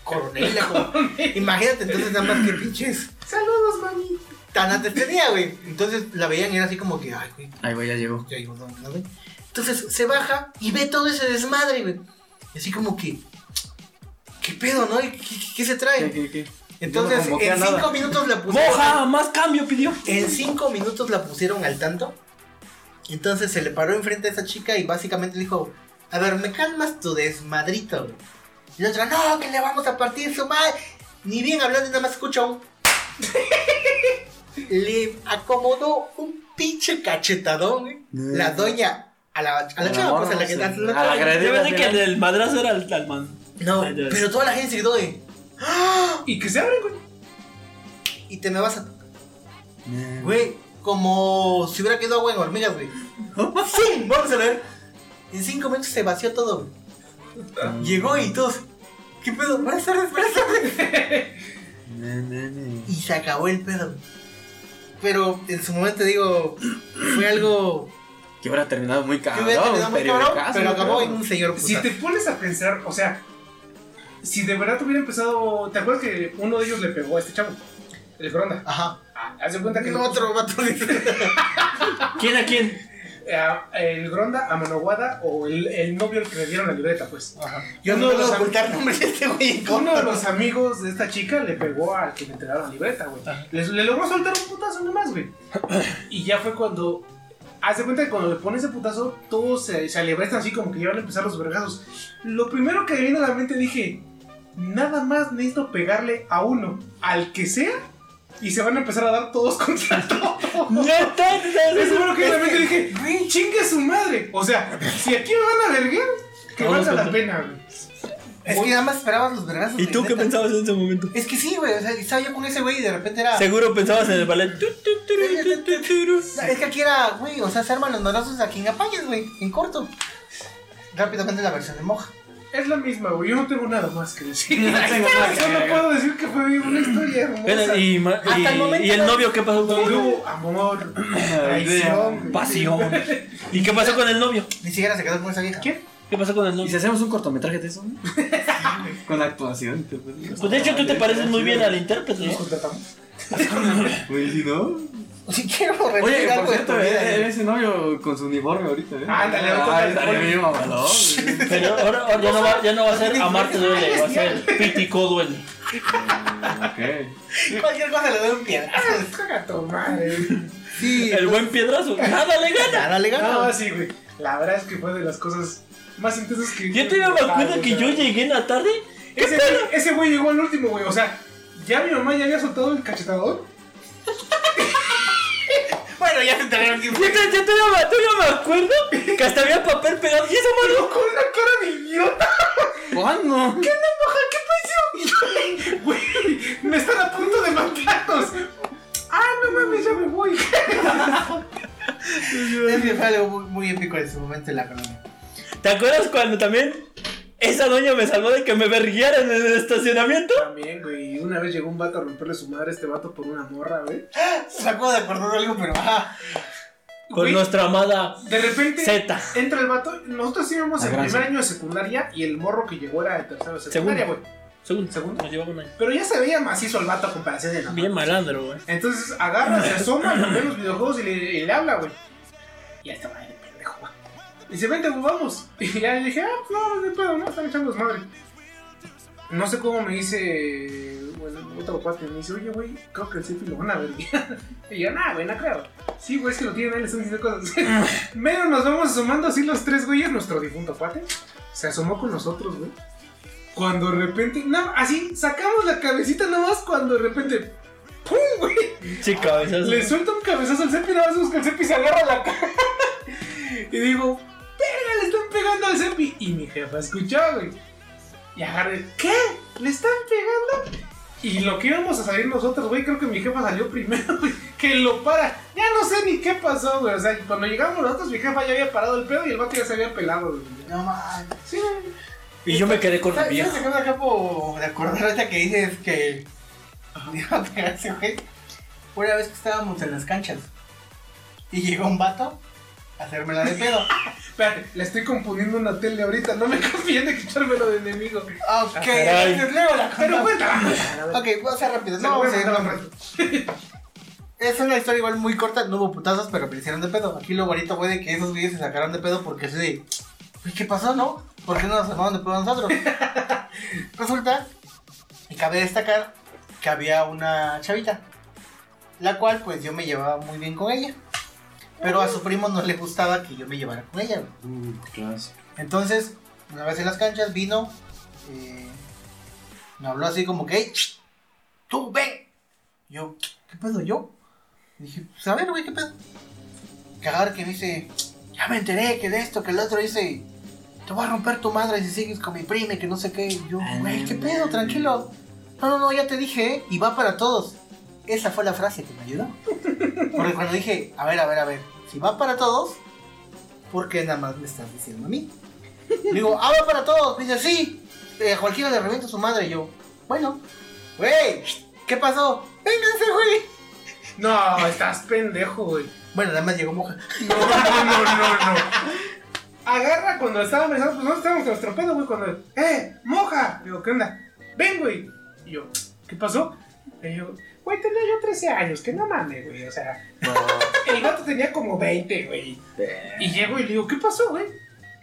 coronela. como- Imagínate entonces, nada más que pinches. Saludos, mami. Tan antes tenía, güey. Entonces la veían y era así como que, ay, güey, Ahí güey, ya llegó. ya ¿dónde, no, güey? Entonces se baja y ve todo ese desmadre, güey. Y así como que, ¿qué pedo, no? ¿Qué, qué- qué se trae? ¿Qué, qué, qué? Entonces, no en nada. cinco minutos la pusieron. Moja, más cambio pidió. En cinco minutos la pusieron al tanto. Entonces se le paró enfrente a esa chica y básicamente le dijo: A ver, me calmas tu desmadrito, güey. Y la otra, no, que le vamos a partir su madre. Ni bien hablando, nada más escucha un. (laughs) Le acomodó un pinche cachetadón, güey. La doña. A la, a la chava, pues a la que sí. a la- A la Yo pensé sí, que ¿no? el, el madrazo era el, al man. No, Ay, pero toda la gente se quedó de. Y que se abren, güey. Y te me vas a. Güey, como si hubiera quedado agua en hormigas, güey. (laughs) ¡Fum! Vamos a ver. En cinco minutos se vació todo, güey. Llegó y todos. ¿Qué pedo? Buenas tardes, buenas tardes. (laughs) Y se acabó el pedo. Pero en su momento digo, fue algo Que hubiera terminado muy hubiera terminado muy cabrón, pero yo acabó en un señor Si te pones a pensar, o sea, si de verdad hubiera empezado. ¿Te acuerdas que uno de ellos le pegó a este chavo? El Gronda. Ajá. Ah, haz de cuenta que. No, otro vato. (laughs) ¿Quién a quién? El Gronda a Manoguada o el, el novio al que le dieron la libreta, pues. Yo Uno no de puedo ocultar nombres de este güey en Uno de los amigos de esta chica le pegó al que le entregaron la libreta, güey. Le, le logró soltar un putazo nomás, güey. Y ya fue cuando. Haz de cuenta que cuando le pone ese putazo, todos se, se alebrestan así como que ya van a empezar los vergazos. Lo primero que me vino a la mente dije: Nada más necesito pegarle a uno, al que sea, y se van a empezar a dar todos (laughs) contra todos. ¡Neta! Eso fue lo que Es en la mente que- dije: güey. ¡Chingue su madre! O sea, si aquí me van a verguer, que Vamos valga la pena, güey. Es que nada más esperabas los vergazos. ¿Y güey, tú qué neta. pensabas en ese momento? Es que sí, güey. O sea, estaba yo con ese güey y de repente era. Seguro pensabas en el ballet. Tu, tu, turu, tu, tu, turu. Es que aquí era, güey, o sea, se arman los madrazos a quien apañes, güey, en corto. Rápidamente la versión de moja. Es la misma, güey. Yo no tengo nada más que decir. (laughs) No tengo nada que Solo agregar. puedo decir que fue una historia hermosa. Y, ma- Hasta y- el momento y el no- novio qué pasó con él? hubo amor, (clears throat) traición. Pasión. ¿Y qué pasó con el novio? Ni siquiera se quedó con esa vieja. ¿Quién? ¿Qué pasó con el ¿Y si novio? hacemos un cortometraje de eso? (laughs) Con actuación. Pues de hecho tú te pareces muy bien al intérprete, Nos ¿no? contratamos. Güey, si no. Si quiero repetir Oye, algo por cierto, vida, eh, güey. ese novio con su uniforme ahorita, ¿eh? Ándale, Ah. Pero ahora, ahora ya, no va, ya no va a ser Amarte duele, va a ser Pitico duele. Ok. (laughs) Cualquier cosa le doy un piedrazo. (laughs) Caga tu madre. Sí, El buen piedrazo, nada le gana. Nada le gana. No, sí, güey. La verdad es que fue de las cosas más intensas que. Yo todavía me acuerdo que yo llegué en la tarde. Ese güey, ese güey llegó al último, güey. O sea, ya mi mamá ya había soltado el cachetador. (laughs) Bueno, ya se enteraron que Yo, te- yo todavía, me- todavía me acuerdo que hasta había papel pegado. ¿Y esa mano? con una cara de idiota. ¿Cuándo? ¿Qué pasó? Güey, me están a punto de matarnos. Ah, no mames, ya me voy. Es que fue algo muy, muy épico en su momento en la colonia. ¿Te acuerdas cuando también esa doña me salvó de que me verguiaran en el estacionamiento? También, güey. Una vez llegó un vato a romperle su madre a este vato por una morra, güey. (gasps) Se acabo de acordar de algo, pero ah, Con Güey, nuestra amada De repente Z. entra el vato. Nosotros íbamos en primer año de secundaria y el morro que llegó era de tercero de secundaria, Segundo. güey. Segundo. Segundo. Nos llevaba un año. Pero ya se veía macizo el vato a comparación de la Bien malandro, güey. Entonces agarra, se asoma, lo ve los videojuegos y le, y le habla, güey. Y ya estaba de pendejo, güey. Dice, vente, güey, vamos. (laughs) Y ya le dije, ah, pues no, no hay pedo, no, están echando desmadre. No sé cómo me dice, bueno, otro cuate me dice, oye, güey, creo que el Cepi lo van a ver. (laughs) y yo, nah, güey, no creo. Sí, güey, es que lo tienen ahí, le están diciendo cosas. (laughs) Medio nos vamos asomando así los tres güeyes, nuestro difunto cuate. Se asomó con nosotros, güey. Cuando de repente, no, así, sacamos la cabecita nada más cuando de repente, ¡pum, güey! Sí, cabezazo. Le suelta un cabezazo al Cepi, nada más que el Cepi se agarra la cara. y digo, ¡verga, le están pegando al Cepi! Y mi jefa escuchó, güey. Y agarré, ¿qué? ¿Le están pegando? Y lo que íbamos a salir nosotros, güey, creo que mi jefa salió primero, (laughs) güey, que lo para. Ya no sé ni qué pasó, güey. O sea, cuando llegamos nosotros, mi jefa ya había parado el pedo y el vato ya se había pelado, güey. no mames. Sí, güey. Y yo me quedé con ¿Sabes viejo. qué me acabo de acordar ahorita que dices que (laughs) Una vez que estábamos en las canchas y llegó un vato hacérmela de pedo. (laughs) Espérate, le estoy componiendo una tele ahorita. No me (laughs) confíen de quitármelo de enemigo. Ok, caray. entonces luego la (laughs) Pero cuéntala. Ok, voy a ser rápido. No, vamos a ir rápido. Es una historia igual muy corta, no hubo putazos, pero me hicieron de pedo. Aquí lo bonito fue de que esos güeyes se sacaron de pedo porque así de, "Uy, ¿qué pasó, no? ¿Por qué no nos sacaron de pedo a nosotros? Resulta, y cabe destacar, que había una chavita, la cual pues yo me llevaba muy bien con ella. Pero a su primo no le gustaba que yo me llevara con ella. Mm. Entonces, una vez en las canchas vino, eh, me habló así como que, "Ey, ch, tú, ven. Yo, ¿qué pedo yo? Dije, pues a ver, güey, ¿qué pedo? Agarra que me dice, ya me enteré que de esto, que el otro dice, te voy a romper tu madre si sigues con mi prima y que no sé qué. Y yo, güey, ¿qué pedo? Tranquilo. No, no, no, ya te dije, ¿eh? y va para todos. Esa fue la frase que me ayudó. (laughs) Porque cuando dije, a ver, a ver, a ver, si va para todos, ¿por qué nada más me estás diciendo a mí? Le digo, ah, va para todos. Me dice, sí, eh, a cualquiera le revienta su madre. Y yo, bueno, güey, ¿qué pasó? Vénganse, güey. No, estás pendejo, güey. Bueno, nada más llegó moja. No, no, no, no, no. Agarra cuando estábamos, pues nosotros estábamos en nuestro pedo, güey, cuando, ¡eh, moja! Digo, ¿qué onda? Ven, güey. Y yo, ¿qué pasó? Y yo, güey, tenía yo 13 años, que no mames, güey, o sea. El gato tenía como 20, güey. Y llego y le digo, ¿qué pasó, güey?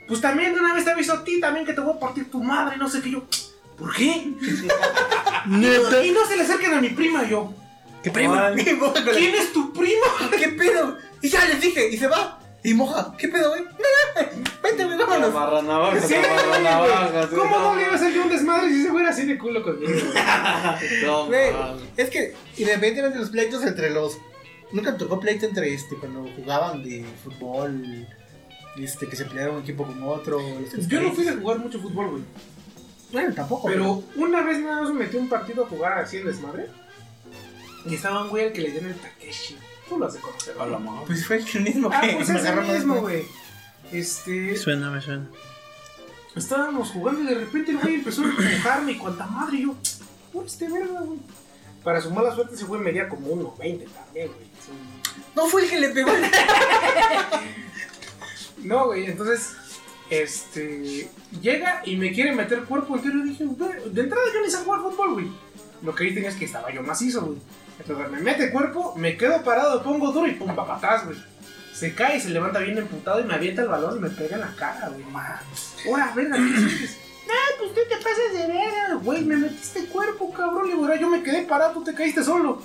Pues también de una vez te aviso a ti también que te voy a partir tu madre, no sé qué. Yo, ¿por qué? Neta. Y no se le acerquen a mi prima, yo. ¿Qué prima? (laughs) Y ¿Quién es tu prima? ¿Qué pedo? Y ya les dije, y se va. Y moja, ¿qué pedo, güey? (laughs) Vente, güey, vámonos. Amarra navajas, Sí, amarra navajas. güey. ¿Cómo no le iba a hacer yo un desmadre si ese güey era así de culo conmigo? güey? (laughs) No, Güey, es que independientemente de los pleitos entre los. Nunca tocó pleito entre este cuando jugaban de fútbol. Este, que se pelearon un equipo con otro. Yo no fui de jugar mucho fútbol, güey. Bueno, tampoco. Pero una vez nada más me metí a un partido a jugar así en desmadre. Y estaba un güey al que le dieron el Takeshi. Tú lo has de conocer. Pues fue el mismo Ah, que pues me ese agarró más mismo, güey. Este. Suena, me suena. Estábamos jugando y de repente el güey empezó a empujarme y cuanta madre. Y yo, "Uy, este verga, güey. Para su mala suerte, ese güey medía como 1.20 también, güey. Sí. No fue el que le pegó. (laughs) No, güey, entonces, este, llega y me quiere meter cuerpo entero y dije, "Güey, de entrada yo ni sé jugar fútbol, güey. Lo que ahí tenía es que estaba yo macizo, güey. Entonces me mete cuerpo, me quedo parado, pongo duro y pum, pa' atrás, güey. Se cae y se levanta bien emputado y me avienta el balón y me pega en la cara, güey. Ahora, verga. Ah, pues tú te pasas de verga, güey. Me metiste cuerpo, cabrón. Le digo, "Ahora yo me quedé parado, tú te caíste solo.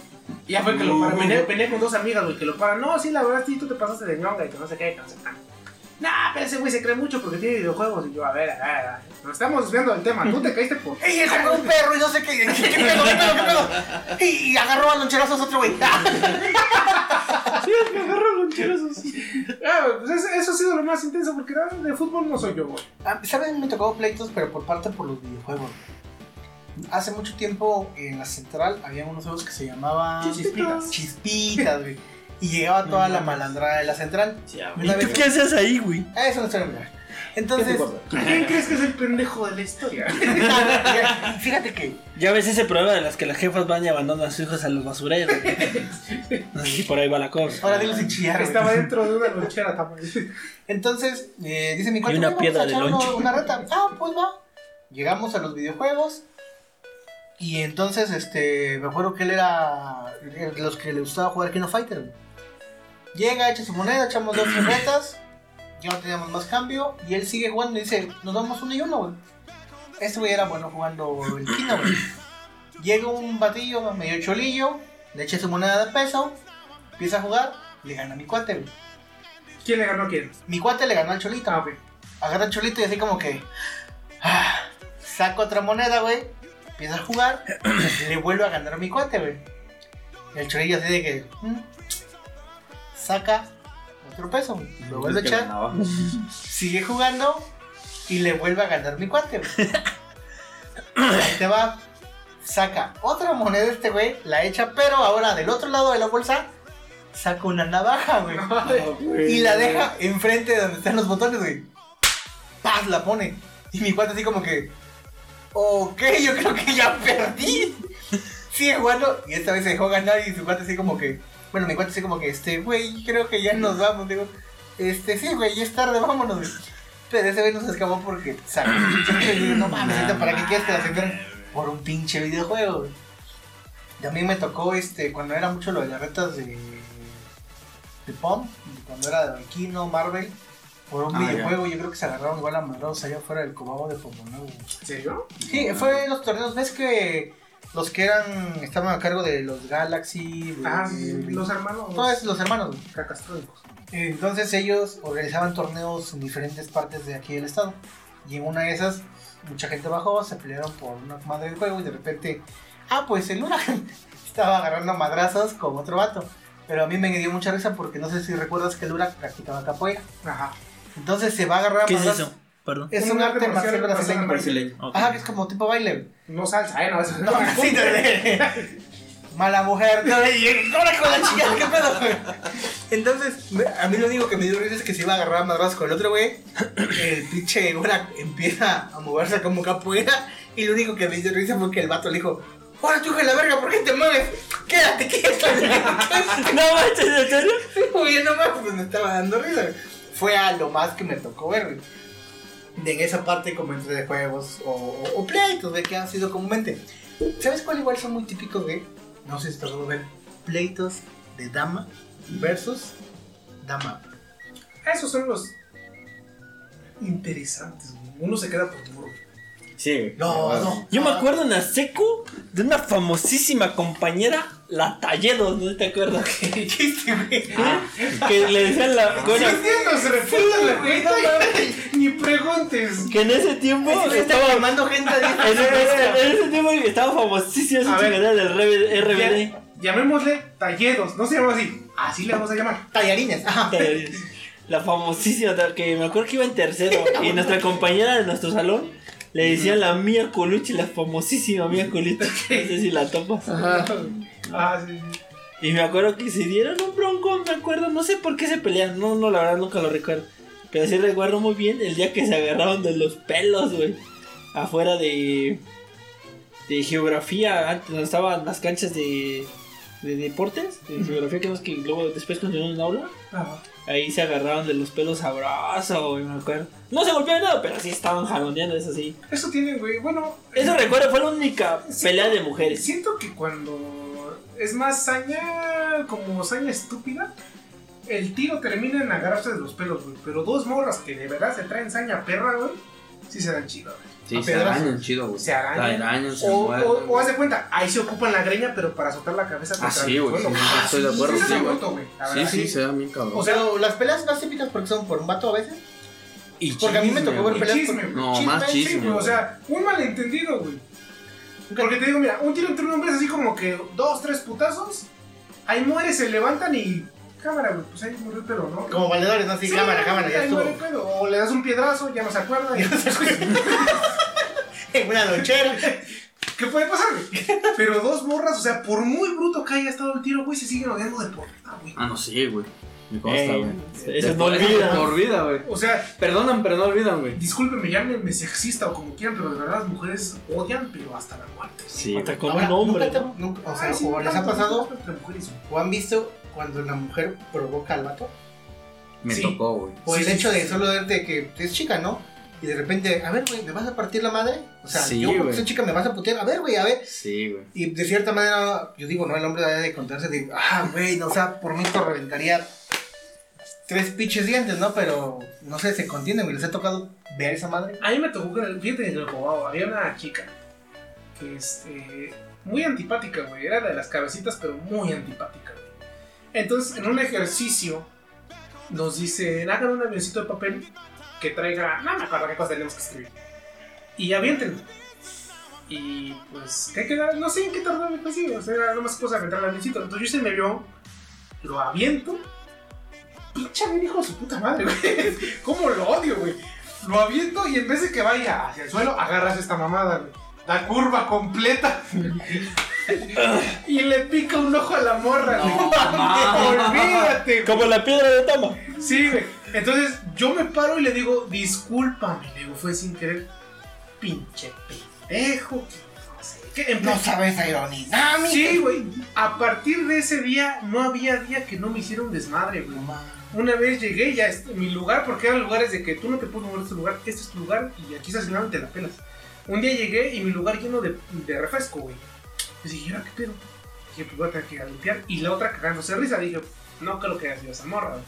Y ya fue que lo para. Venía, venía con dos amigas, güey, que lo paran. No, sí, la verdad, sí, tú te pasaste de ñonga y que no sé qué, que no sé qué. Nah, pero ese güey se cree mucho porque tiene videojuegos. Y yo, a ver, a ver, a ver. Nos estamos desviando del tema. Tú te caíste por. (laughs) ¡Ey, agarró un perro y no sé qué! ¿Qué, qué pedo, qué pedo, qué pedo? Y, y agarró a loncherazos otro güey. Sí, me agarró loncherazos. (laughs) Ah, pues eso, eso ha sido lo más intenso porque ah, de fútbol no soy yo, güey. Ah, ¿Saben? Me tocó pleitos, pero por parte por los videojuegos. Hace mucho tiempo en la central había unos juegos que se llamaban Chispitas. Chispitas, güey. Y llegaba toda la malandrada de la central. ¿Y tú qué haces ahí, güey? Ah, eso no bien. Entonces, ¿Quién crees que es el pendejo de la historia? (laughs) fíjate que Ya ves ese problema de las que las jefas van y abandonan a sus hijos a los basureros. No sé si por ahí va la cosa. ahora dilo sin chillar. güey. Estaba dentro de una lonchera también. Entonces, eh, dice mi cuate, Y una "Oye, piedra de lonche". Una reta. Ah, pues va. Llegamos a los videojuegos. Y entonces, este, me acuerdo que él era de los que le gustaba jugar King of Fighter. Llega, echa su moneda, echamos dos retas. Ya no teníamos más cambio. Y él sigue jugando y dice, nos damos uno y uno, güey. Este güey era bueno jugando el Kino, güey. Llega un batillo medio cholillo, le echa su moneda de peso, empieza a jugar, le gana a mi cuate, güey. ¿Quién le ganó a quién? Mi cuate le ganó al cholito. Ah, ok. Agarra el cholito y así como que. ah, saca otra moneda, güey. Empieza a jugar. (clears throat) le vuelve a ganar a mi cuate, güey. El cholillo así de que. mm, saca otro peso. Lo vuelve a echar. (laughs) Sigue jugando. Y le vuelve a ganar mi cuate, güey. (laughs) Ahí te va. Saca otra moneda este güey. La echa, pero ahora del otro lado de la bolsa. Saca una navaja, güey. Y la deja enfrente de donde están los botones, güey. ¡Paz! La pone. Y mi cuate así como que. Ok, yo creo que ya perdí. (laughs) Sigue jugando. Y esta vez se dejó ganar. Y su cuate así como que. Bueno, mi cuate así como que, este, güey, creo que ya nos vamos. Digo, este, sí, güey, ya es tarde, vámonos. Pero ese güey nos escapó porque, ¿sabes? Digo, no mames, ¿para qué quieres que la centren? Por un pinche videojuego, güey. También me tocó, este, cuando era mucho lo de las retas de. de POM, cuando era de Kino, Marvel. Por un Ah, videojuego, yo creo que se agarraron igual a madrazos allá afuera del cobabo de Pomo Nuevo. ¿En serio? Sí, fue en los torneos, ves que los que eran, estaban a cargo de los Galaxy, Ah, de- los hermanos. todos los hermanos. Cacastrónicos. Entonces ellos organizaban torneos en diferentes partes de aquí del estado. Y en una de esas, mucha gente bajó, se pelearon por una madre del juego y de repente Ah, pues el huracán (laughs) estaba agarrando madrazos con otro vato. Pero a mí me dio mucha risa porque no sé si recuerdas que el huracán practicaba capoeira. Ajá. Entonces se va a agarrar a ¿Qué es madrazos. eso? Perdón. Es un, arte marcial brasileño. Brasileño. Ok. Ajá, que es como tipo baile. No salsa, eh, no, eso No, así (laughs) de- Mala mujer, no, y ahora con la chica, ¿qué pedo? güey? Entonces, me- a mí lo único que me dio risa es que se iba a agarrar a madrazos con el otro güey. El pinche ahora empieza a moverse como capoeira. Y lo único que me dio risa fue que el vato le dijo: Ahora tú de la verga, ¿por qué te mueves? Quédate quieto. (laughs) No manches, ¿en serio? Güey, no mames, pues me estaba dando risa. Fue a lo más que me tocó ver, güey. De en esa parte como entre de juegos o, o, o pleitos, güey, que han sido comúnmente. ¿Sabes cuál igual son muy típicos, güey? No sé si te ver pleitos de dama versus dama. Esos son los interesantes, güey. Uno se queda por duro. Sí. No, no. Yo me acuerdo en la secu de una famosísima compañera, la Talledos, ¿no te acuerdas? ¿Qué dijiste, güey? Que le decían la. bueno, entiendo, se refuta la güey. Ni preguntes. que en ese tiempo Estaba estaba. llamando gente a En, en- en ese tiempo estaba famosísima esa A ver. chingadera del RB RBD. Llamémosle talledos, no se llama así. Así le vamos a llamar. tallarines. Ajá. La famosísima, que me acuerdo que iba en tercero. (laughs) Y nuestra compañera de nuestro salón le decían la Mía Colucci, la famosísima Mía Colucci. (laughs) No sé si la topas. Ah, sí, sí. Y me acuerdo que se dieron un bronco, me acuerdo, no sé por qué se pelearon, no, no, la verdad nunca lo recuerdo. Pero sí recuerdo muy bien el día que se agarraron de los pelos, güey. Afuera de. de geografía, antes donde estaban las canchas de. de deportes, de geografía, que no es que luego después continuó en el aula. Ajá. Ahí se agarraron de los pelos sabroso, güey, me acuerdo. No se golpearon nada, pero sí estaban jaloneando, eso sí. Eso tienen, güey. Bueno. Eso recuerdo, fue la única pelea de mujeres. Siento que cuando es más saña, como saña estúpida, el tiro termina en agarrarse de los pelos, güey. Pero dos morras que de verdad se traen saña perra, güey, sí se dan chido, güey. Sí, se arañan chido, güey. Se arañan. Se arañan, se O, muerden. o, o haz de cuenta, ahí se ocupan la greña, pero para soltar la cabeza Ah, contra sí, el güey, suelo. sí, Ah, estoy de acuerdo, sí, sí, güey. Sí, sí, se da bien cabrón. O sea, Pero las peleas más típicas porque son por un vato a veces. y porque a mí me chisme, tocó ver peleas chisme, por- No, chisme, más Sí, chisme. güey, o sea, un malentendido, güey. Porque te digo, mira, un tiro entre un hombre es así como que dos, tres putazos, ahí muere, se levantan y. Cámara, güey, pues ahí murió el pelo, ¿no? Como valedores, ¿no? Así, Sí, cámara, cámara, ya ahí estuvo. muere el pedo. O le das un piedrazo, ya no se acuerda. y- (laughs) En una lonchera. ¿Qué puede pasar, güey? Pero dos morras, o sea, por muy bruto que haya estado el tiro, güey, se siguen odiando de vida, güey. Ah, no, sí, güey. Me consta, güey. eso no olvida. olvida, güey. O sea, Perdonan, pero no olvidan, güey. discúlpenme, llámenme sexista o como quieran, pero de verdad las mujeres odian, pero hasta la muerte. Sí, Hasta con un hombre. o sea, Ay, sí, o les ha pasado entre mujeres, güey. o han visto cuando la mujer provoca al vato. Me Sí. tocó, güey. O Sí, el sí, hecho sí, de sí. solo verte que es chica, ¿no? Y de repente, a ver, güey, ¿me vas a partir la madre? O sea, Sí, yo porque soy chica me vas a putear. A ver, güey, a ver. Sí, güey. Y de cierta manera, yo digo, no, el hombre debe de contarse de, ah, güey, no, o sea, por mí te reventaría tres pinches dientes, ¿no? Pero, no sé, se contienen, güey. ¿Les ha tocado ver esa madre? A mí me tocó, que- fíjate que lo jugaba, había una chica que este, muy antipática, güey, era de las cabecitas, pero muy antipática. Entonces, en un ejercicio, nos dicen, hagan un avioncito de papel que traiga, no me acuerdo qué cosa tenemos que escribir, y avienten. Y pues, ¿qué queda? No sé en qué tardó el ejercicio, o sea, era nomás cosa de aventar el avioncito. Entonces yo se me vio, lo aviento, pinche hijo de su puta madre, güey. (laughs) ¿Cómo lo odio, güey? Lo aviento y en vez de que vaya hacia el suelo, agarras esta mamada, güey. La curva completa. (laughs) y le pica un ojo a la morra, güey. Olvídate, güey. Como la piedra de toma. Sí, güey. Entonces yo me paro y le digo, discúlpame. Le digo, fue sin querer. Pinche pendejo. que no sabes aerodinámica. Sí, güey. A partir de ese día, no había día que no me hiciera un desmadre, güey. Una vez llegué ya est- mi lugar, porque eran lugares de que tú no te puedes mover de este lugar, este es tu lugar y aquí estás y te la pelas. Un día llegué y mi lugar lleno de, de refresco, güey. Y dije, ¿y ahora qué pedo? Dije, pues voy a tener que ir a limpiar. Y la otra cagándose risa, dije, no creo que haya sido esa morra, güey.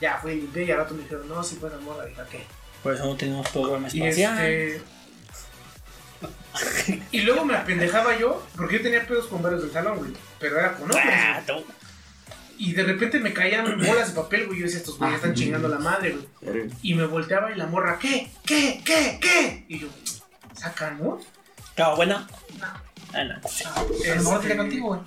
Ya fui y limpié y al rato me dijeron, no, si fue esa morra. Dije, ¿qué? Por eso no tenemos programa Y espacial. este. y luego me apendejaba yo, porque yo tenía pedos con varios del salón, güey. Pero era con hombres. Ah. Y de repente me caían bolas de papel, güey. Yo decía, estos güeyes están chingando la madre, güey. Y me volteaba y la morra, ¿qué? ¿Qué? ¿Qué? ¿Qué? Y yo, ¿sacan, no? Estaba buena. Ah, no. A lo mejor sería contigo, güey.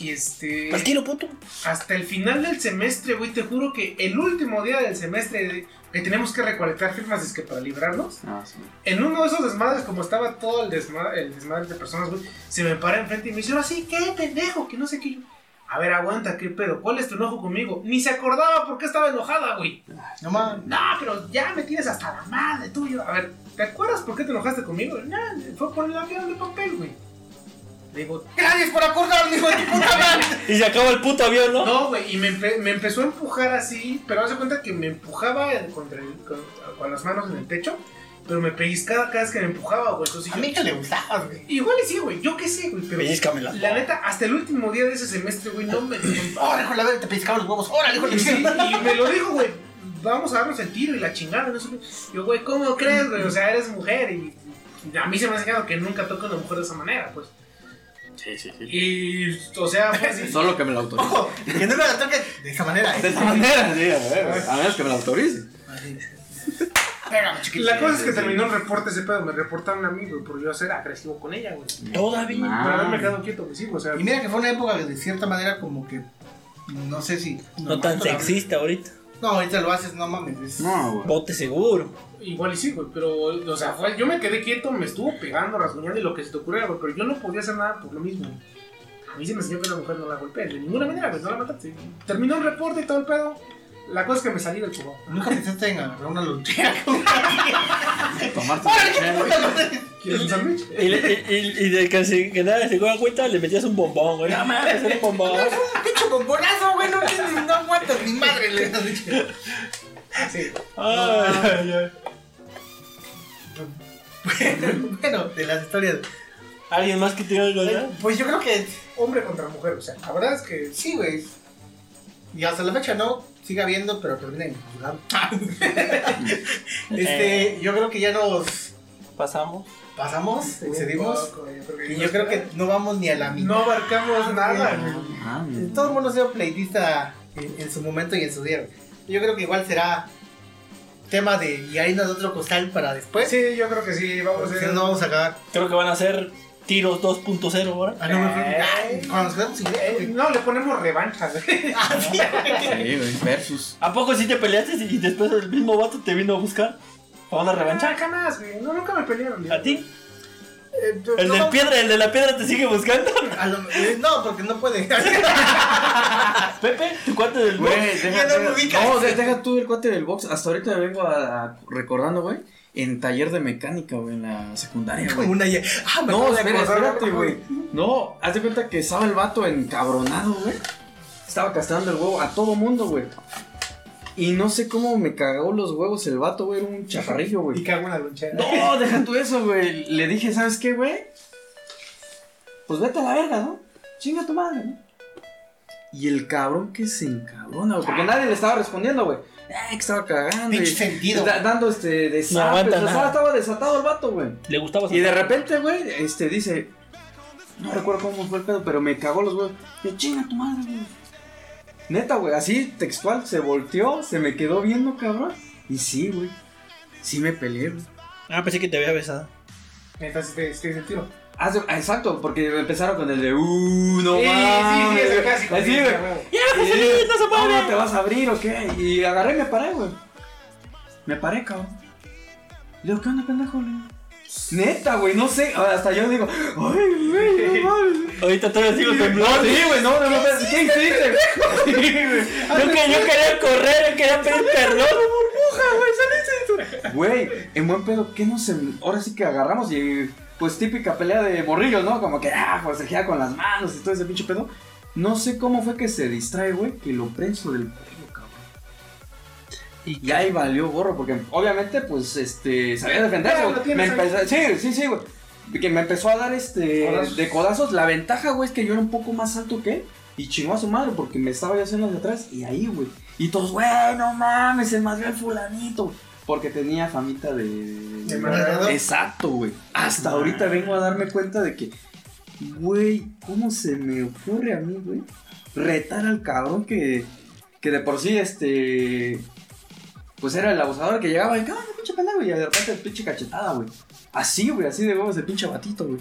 Y este. Tranquilo, puto. Hasta el final del semestre, güey, te juro que el último día del semestre que tenemos que recolectar firmas es que para librarnos. Ah, sí. En uno de esos desmadres, como estaba todo el desmadre, el desmadre de personas, güey, se me para enfrente y me dice, así, ¿qué pendejo? Que no sé qué. A ver, aguanta, ¿qué pedo? ¿Cuál es tu enojo conmigo? Ni se acordaba por qué estaba enojada, güey. No mames. No, pero ya me tienes hasta la madre tuyo. A ver, ¿te acuerdas por qué te enojaste conmigo? No, fue por el avión de papel, güey. Le digo, Gracias por acordarme, hijo de tu puta madre. (laughs) Y se acaba el puto avión, ¿no? no, güey, y me, empe- me empezó a empujar así, pero hace cuenta que me empujaba contra el- con, con las manos en el techo, pero me pellizcaba cada vez que me empujaba, güey. Entonces A yo- mí que le gustaba, güey. Igual y sí, güey, yo qué sé, güey, pero Pellizcamela. la neta, hasta el último día de ese semestre, güey, no me... Órale, hijo de la verga, te pescaba los huevos. Órale, hijo de Y, la sí, y me lo dijo, güey, vamos a darnos el tiro y la chingada, no sé. Yo, güey, ¿cómo crees, güey? O sea, eres mujer y a mí se me ha enseñado que nunca toco a una mujer de esa manera, pues. Sí, sí, sí. Y, o sea, fue así. (laughs) Solo que me lo autorice. Ojo, que no me la toques de esa manera, De ¿eh? esa manera, sí, a ver. A menos que me lo autorice. Pégame, chiquito. La cosa es que terminó el reporte ese pedo, me reportaron a mí, güey, por yo ser agresivo con ella, güey. Todavía. Por haberme quedado quieto, pues sí, o sea. Y mira que fue una época que de cierta manera como que. No sé si. No tan sexista ahorita. No, ahorita lo haces, no mames. es- No, güey. Bote seguro. Igual y sí, güey, pero, o sea, fue, yo me quedé quieto, me estuvo pegando, rasguñando y lo que se te ocurriera, güey, pero yo no podía hacer nada por lo mismo. güey. A mí se me enseñó que la mujer no la golpea, de ninguna manera, güey, no la mataste. Terminó el reporte y todo el pedo. La cosa es que me salí del cubo. Nunca pensaste en agarrar una luchera (laughs) con Tomarte ¿Quieres un sándwich? Y, le- y, y- y de que, se, que nada se da cuenta le metías un bombón, güey. No mames, era un bombón. (laughs) pinche bombonazo, güey. No, tienes- no aguantas ni madre, le has dicho. Sí. Ay, ay, ay. Bueno, de las historias. ¿Alguien más que te algo ya? Pues yo creo que Hombre contra mujer, o sea, la verdad es que sí, güey. Y hasta la fecha no, sigue habiendo, pero termina en juzgado. (laughs) este, yo creo que ya nos Pasamos. pasamos, excedimos. poco, yo Y yo creo que no vamos ni a la mitad. no abarcamos nada. Ah, Todo el mundo ha sido pleitista en, en su momento y en su día. Yo creo que igual será tema de y harina de otro costal para después. Sí, yo creo que sí, vamos a si no vamos a acabar. Creo que van a ser tiros 2.0 ahora. Ah, no, mejor- Eh. Ay, cuando nos quedamos sin Eh, güey. no, le ponemos revancha, güey. (laughs) Ah, sí. Sí, güey. Versus. ¿A poco sí te peleaste y después el mismo vato te vino a buscar? ¿Para una Ah, revancha? jamás, güey. No, nunca me pelearon. güey. ¿A ti? Eh, ¿El no, del piedra, el de la piedra te sigue buscando? a lo- eh, no, porque no puede. (laughs) Pepe, tu cuate del Güey, box. deja, Ya no me ubicas. no, de- deja tú el cuate del box. Hasta ahorita me vengo a, a- recordando, güey. En taller de mecánica, güey, en la secundaria, güey. una. Ah, me No, espera, espérate, güey. No, haz de cuenta que estaba el vato encabronado, güey. Estaba castrando el huevo a todo mundo, güey. Y no sé cómo me cagó los huevos el vato, güey. Era un chaparrillo, Y güey. cago en la lonchera. No, deja tú eso, güey. Le dije, ¿sabes qué, güey? Pues vete a la verga, ¿no? Chinga tu madre, ¿no? Y el cabrón que se encabrona, güey. Porque nadie le estaba respondiendo, güey. Eh, que estaba cagando. Pinche y- sentido. da- dando este No desapes. aguanta o sea, nada. estaba desatado el vato, güey. Le gustaba Y de repente, güey, este dice. No recuerdo cómo fue el pedo, pero me cagó los huevos. Me chinga tu madre, güey. Neta, güey, así textual, se volteó, se me quedó viendo, cabrón. Y sí, güey. Sí me peleé, güey. Ah, pensé que te había besado. Entonces, te, te el tiro. Ah, sí, ah, exacto, porque empezaron con el de. Uh, no Sí, sí, mames. sí, es clásico. Así, sí, güey. a huevo. Sí, no se puede. ¿Cómo te vas a abrir o qué? Y agarré y me paré, güey. Me paré, cabrón. Le digo, ¿qué onda, pendejo? Le digo, Neta, güey, no sé. Hasta yo digo, ay, güey, no mames. Ahorita todavía sigo temblando. Sí, güey, no, no, no, ¿qué hiciste? Sí, güey. Yo, que, yo quería correr, yo quería pedir perdón. Güey, en buen pedo, ¿qué nos em- Ahora sí que agarramos y pues típica pelea de morrillos, ¿no? Como que, ah, forcejea con las manos y todo ese pinche pedo. No sé cómo fue que se distrae, güey, que lo prenso del pelo, cabrón. Y ahí valió gorro, porque obviamente, pues, este, sabía defenderse. Ya, Me empezó, sí, sí, sí, güey. Que me empezó a dar este Codazos. de codazos. La ventaja, güey, es que yo era un poco más alto que él. Y chingó a su madre porque me estaba yo haciendo de atrás. Y ahí, güey. Y todos, güey, no mames, se más el fulanito. Porque tenía famita de. De madreador. Exacto, güey. Hasta ahorita vengo a darme cuenta de que, güey, ¿cómo se me ocurre a mí, güey? Retar al cabrón que, que de por sí, este. Pues era el abusador que llegaba y, ¡ah, pinche pendejo! Y de repente, pinche cachetada, güey. Así, güey, así de huevos de pinche batito, güey.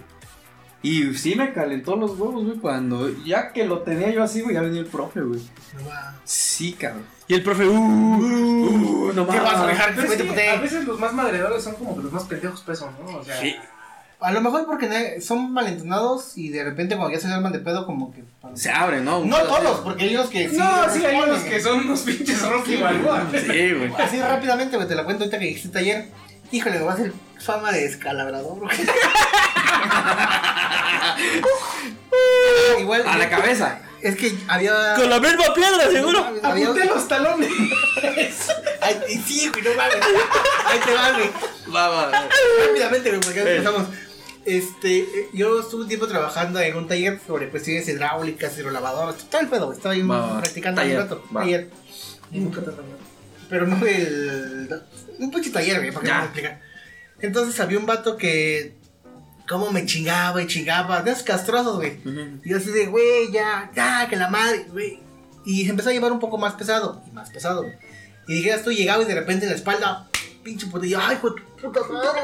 Y sí me calentó los huevos, güey, cuando ya que lo tenía yo así, güey, ya venía el profe, güey. No. Sí, cabrón. Y el profe, uh, Uh, no ¿Qué vas a dejar que Pero se es mete que a veces los más madreadores son como que los más pendejos pesos, ¿no? O sea, Sí. A lo mejor porque son malentonados y de repente cuando ya se arman de pedo como que... Se abre, ¿no? No todos, porque hay unos que sí no, sí, hay unos que son unos pinches Rocky Balboa. Sí, güey. Así rápidamente, güey, te la cuento ahorita que dijiste ayer. Híjole, me va a hacer fama de descalabrador, güey. (laughs) Igual. A la cabeza. Es que había. con la misma piedra, seguro. Había- Apunté los talones. (laughs) Ay, y sí, güey, no mames. Ahí te va, güey. Va, va. Rápidamente, güey, porque Eh. empezamos. Este, yo estuve un tiempo trabajando en un taller sobre cuestiones hidráulicas, hidrolavadoras, todo el pedo. Estaba ahí Va, practicando Taller, un rato. va. Taller. Nunca te regaño. Pero no el. Un pinche taller, güey, para que Ya. me explicar. Entonces había un vato que. Cómo me chingaba y chingaba. De esos castrosos, güey. Y yo así de, güey, ya, ya, que la madre, güey. Y se empezó a llevar un poco más pesado. Y más pesado, güey. Y dijeras tú llegaba y de repente en la espalda, pinche putillo, ay, hijo de puta madre.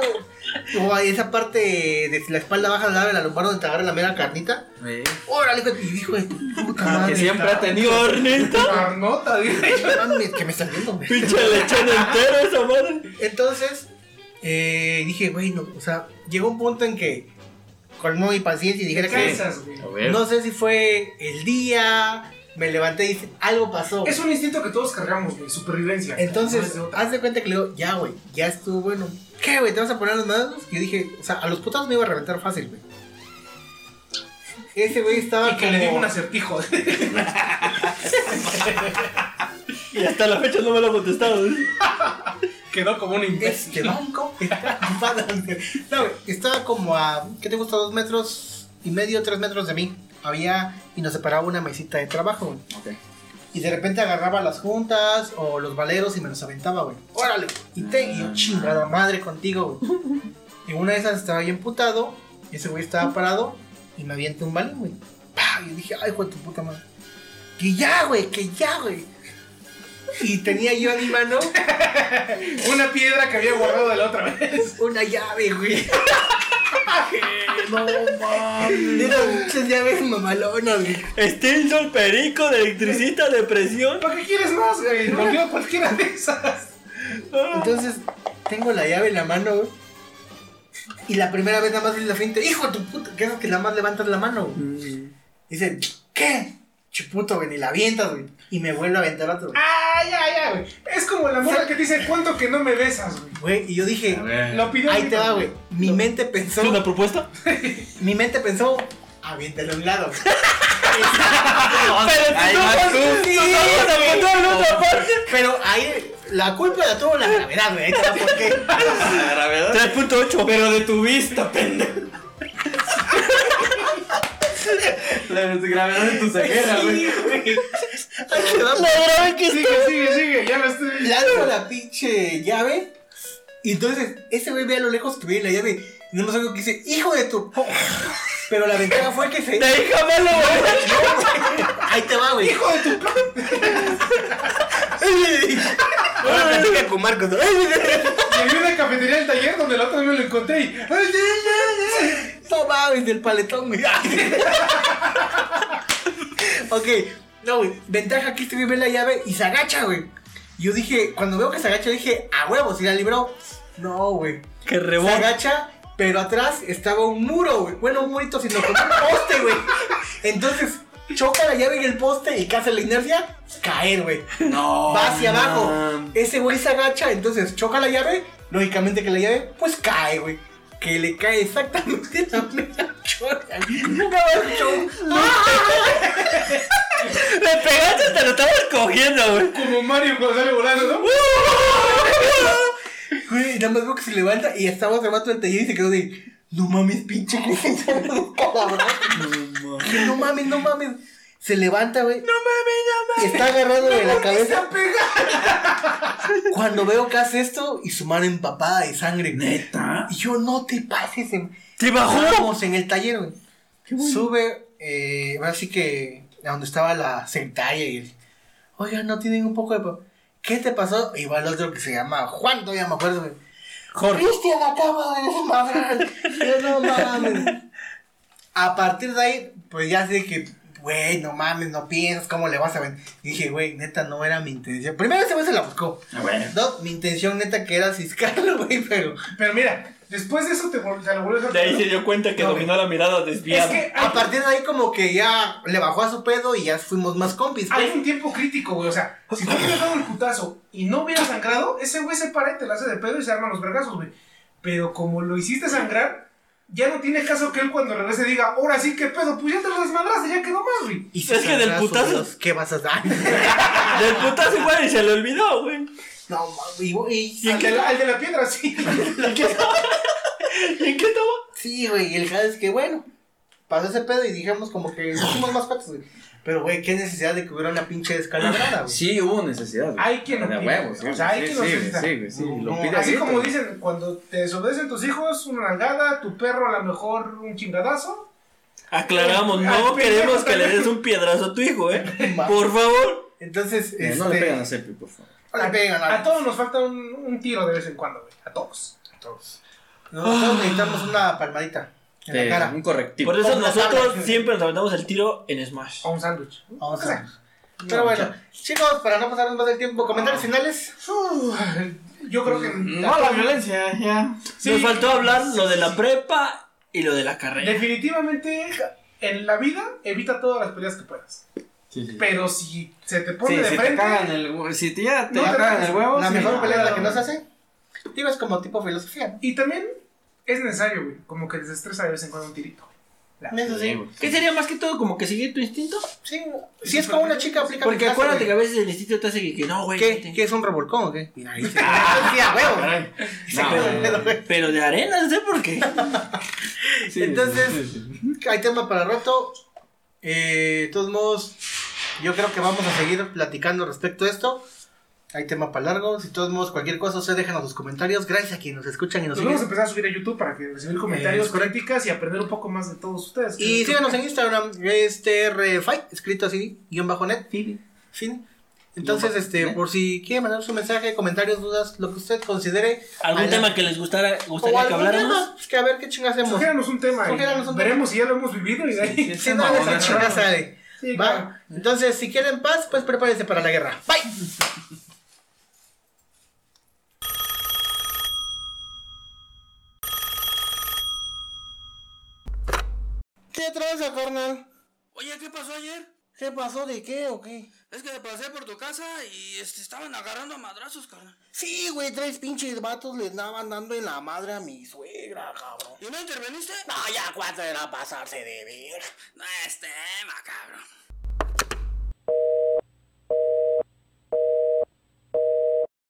O esa parte de la espalda baja la la lumbar donde te agarra la mera carnita. Eh. Órale, hijo de de puta Que madre. siempre ha tenido. Corneta. (laughs) Carnota, dije. (laughs) Que me está viendo, güey. Pinche lechón entero esa madre. Entonces, eh, dije, güey, no, o sea, llegó un punto en que colmó mi paciencia y Cansas, güey. Ver. no sé si fue el día, me levanté y dije, algo pasó. Es un instinto que todos cargamos, güey, supervivencia. Entonces, haz de cuenta que le digo, ya, güey, ya estuvo bueno. ¿Qué, güey? ¿Te vas a poner las manos? Y yo dije, o sea, a los putados me iba a reventar fácil, güey. Ese güey estaba Y que le digo un acertijo. (laughs) Y hasta la fecha no me lo ha contestado. Quedó como un imbécil. Este banco está. (laughs) No, güey, estaba como a, ¿qué te gusta? Dos metros y medio, tres metros de mí. Había, y nos separaba una mesita de trabajo, güey. Ok. Y de repente agarraba las juntas o los valeros y me los aventaba, güey. Órale. Y te, y yo, chingada madre contigo, güey. Y una de esas estaba bien putado. Y ese güey estaba parado y me avienta un balón, güey. ¡Pah! Y dije, ay, de tu puta madre. Que ya, güey, que ya, güey. Y tenía yo en mi mano Una piedra que había guardado de la otra vez. una llave, güey. (laughs) no mames. Muchas llaves mamalonas, güey. Stinson, perico, de electricista, de presión. ¿Para qué quieres más, güey? No quiero cualquiera de esas. Entonces, tengo la llave en la mano, güey. Y la primera vez nada más vi la frente, hijo de tu puta, ¿qué es lo que nada más levantas la mano, güey? Dice, ¿qué? Chuputo, güey, ni la avientas, güey. Y me vuelve a aventar otro, güey. Ah, ya, ya, güey. Es como la morra que te dice, ¿cuánto que no me besas, güey? Güey, y yo dije. Lo pidió ahí te va, güey. Mi mente pensó, ¿Es una propuesta? (laughs) mi mente pensó, aviéntale a un lado. (laughs) Pero Ahí. Pero ahí, la culpa la tuvo la gravedad, güey. ¿por qué? (laughs) La gravedad. 3.8. Pero de tu vista, pendejo. (laughs) La gravedad de tu ceguera, güey. Sí, La grave que Sigue, sigue, sigue. Ya lo estoy. lanzo la pinche llave. Y entonces, ese güey ve a lo lejos que ve la llave. Y no me algo que dice, hijo de tu. Pero la ventaja fue que se. Te dije malo, güey. Ahí te va, güey. Hijo de tu. Ahora platica con Marcos. ¿no? Llegué a una cafetería del taller donde la otra vez me lo encontré y. No mames, del paletón, güey. ok, no, güey. Ventaja que este ve la llave y se agacha, güey. Yo dije, cuando veo que se agacha, dije, a huevos, si la libró. No, güey. Que Se rebota. agacha, pero atrás estaba un muro, güey. Bueno, un murito, sino con un poste, güey. Entonces, choca la llave en el poste y ¿qué hace la inercia? Caer, güey. No. Va hacia abajo. Ese güey se agacha, entonces choca la llave. Lógicamente que la llave, pues cae, güey. Que le cae exactamente en la mera chora. Gabacho. Le pegaste, te lo estabas cogiendo, güey. Como Mario cuando sale volando, ¿no? Güey, nada más veo que se levanta y estaba vato del taller y se quedó de. No mames, pinche cabrón. (laughs) Que no mames, no mames. Se levanta, güey. No mames, no mames. Está agarrado de la cabeza. (laughs) Cuando veo que hace esto y su mano empapada de sangre. Neta. Y yo, no te pases. En... ¿Te bajó? Estábamos en el taller, güey. Sube, eh, ahora sí que a donde estaba la secretaria y el, oiga, no tienen un poco de... ¿Qué te pasó? Y va el otro que se llama Juan, todavía me acuerdo. Cristian acaba de desmadrar. Yo no mames. A partir de ahí, pues ya sé que, güey, no mames, no piensas cómo le vas a vender. Y dije, güey, neta, no era mi intención. Primero ese güey se la buscó. Ah, bueno. No, mi intención neta que era ciscarlo, (laughs) güey, pero Pero mira, después de eso te, vol- te lo vuelves a De ahí se dio cuenta que No, dominó la mirada Es desviada. que a hay, partir de ahí como que ya le bajó a su pedo y ya fuimos más compis. hay pues. un tiempo crítico, güey. O sea, si tú hubieras dado el putazo y no hubieras sangrado, ese güey se para y te la hace de pedo y se arman los vergazos, güey. Pero como lo hiciste sangrar, ya no tiene caso que él cuando regrese diga, ahora sí, ¿qué pedo? Pues ya te lo desmadraste, ya quedó más, güey. Y Es que del putazo- Dios, ¿Qué vas a dar? (laughs) Del putazo igual y se le olvidó, güey. No, y, y- Y de, la, al de la piedra, sí. (laughs) ¿Y en qué estaba? Sí, güey, y el caso es que, bueno, pasó ese pedo y dijimos como que hicimos más patas, güey. Pero, güey, qué necesidad de que hubiera una pinche descalabrada, güey. Sí, hubo necesidad. güey. Hay quien lo De pide. huevos, O sea, hay sí, quien lo sí, lo No, pide Así grito, como güey. dicen, cuando te desobedecen tus hijos, una nalgada, tu perro a lo mejor un chingadazo. Aclaramos, Al no queremos que le des un piedrazo a tu hijo, ¿eh? (laughs) Por favor. Entonces, Eh, este... No le pegan a Cepi, por favor. No le pegan a A todos nos falta un, un tiro de vez en cuando, güey. A todos. todos. Nosotros necesitamos una palmadita en Sí, la cara. un correctivo. Por eso nosotros tabla. siempre nos aventamos el tiro en Smash. O un sándwich. O sea, a Pero bueno, chicos, para no pasarnos más del tiempo, comentarios finales. uf, yo creo que. No, la violencia, ya. Sí. Nos faltó hablar lo de la prepa y lo de la carrera. Definitivamente, en la vida, evita todas las peleas que puedas. Sí, sí. Pero si se te pone Sí, de si te frente. cagan el huevo, si te ya te No te cagan el huevo, La sí, mejor no. pelea la que no. nos hace. Digo, es como tipo filosofía. Y también es necesario, güey. Como que desestresa de vez en cuando un tirito. Eso sí. ¿Qué sería más que todo como que seguir tu instinto? Sí, si es como una chica, aplica Porque caso, acuérdate que güey. a veces el instinto te hace que, que no, güey. ¿Qué? ¿Qué es un revolcón o qué? Mira, ahí (laughs) se-. (laughs) No, no. Pero de arena, no sé por qué. Sí, Entonces- sí, sí. Hay tema para rato. Eh, de todos modos, yo creo que vamos a seguir platicando respecto a esto. Hay tema para largo. Si todos modos, cualquier cosa, ustedes déjanos sus comentarios. Gracias a quienes nos escuchan y nos Nos vamos a siguen. empezar a subir a YouTube para que recibir comentarios, críticas y aprender un poco más de todos ustedes. Y síganos en Instagram, este RFI, escrito así, guion bajo net. Fin. Entonces, Guión bajo este, por si quieren mandar su mensaje, comentarios, dudas, lo que usted considere. ¿Algún tema que les gustara, o gustaría que algún habláramos? tema, pues que a ver qué chingas hacemos. Sugiéranos un tema veremos si ya lo hemos vivido y de ahí. Sí, Si no, mamón, esa ¿no? chinga sale. Sí, Va. claro. Entonces, si quieren paz, pues prepárense para la guerra. Bye. ¿Qué traes, carnal? Oye, ¿qué pasó ayer? ¿Qué pasó? ¿De qué o qué? Es que pasé por tu casa y este, estaban agarrando a madrazos, carnal. Sí, güey, tres pinches vatos le andaban dando en la madre a mi suegra, cabrón. ¿Y no interveniste? No, ya cuánto era pasarse de ver. No es tema, cabrón.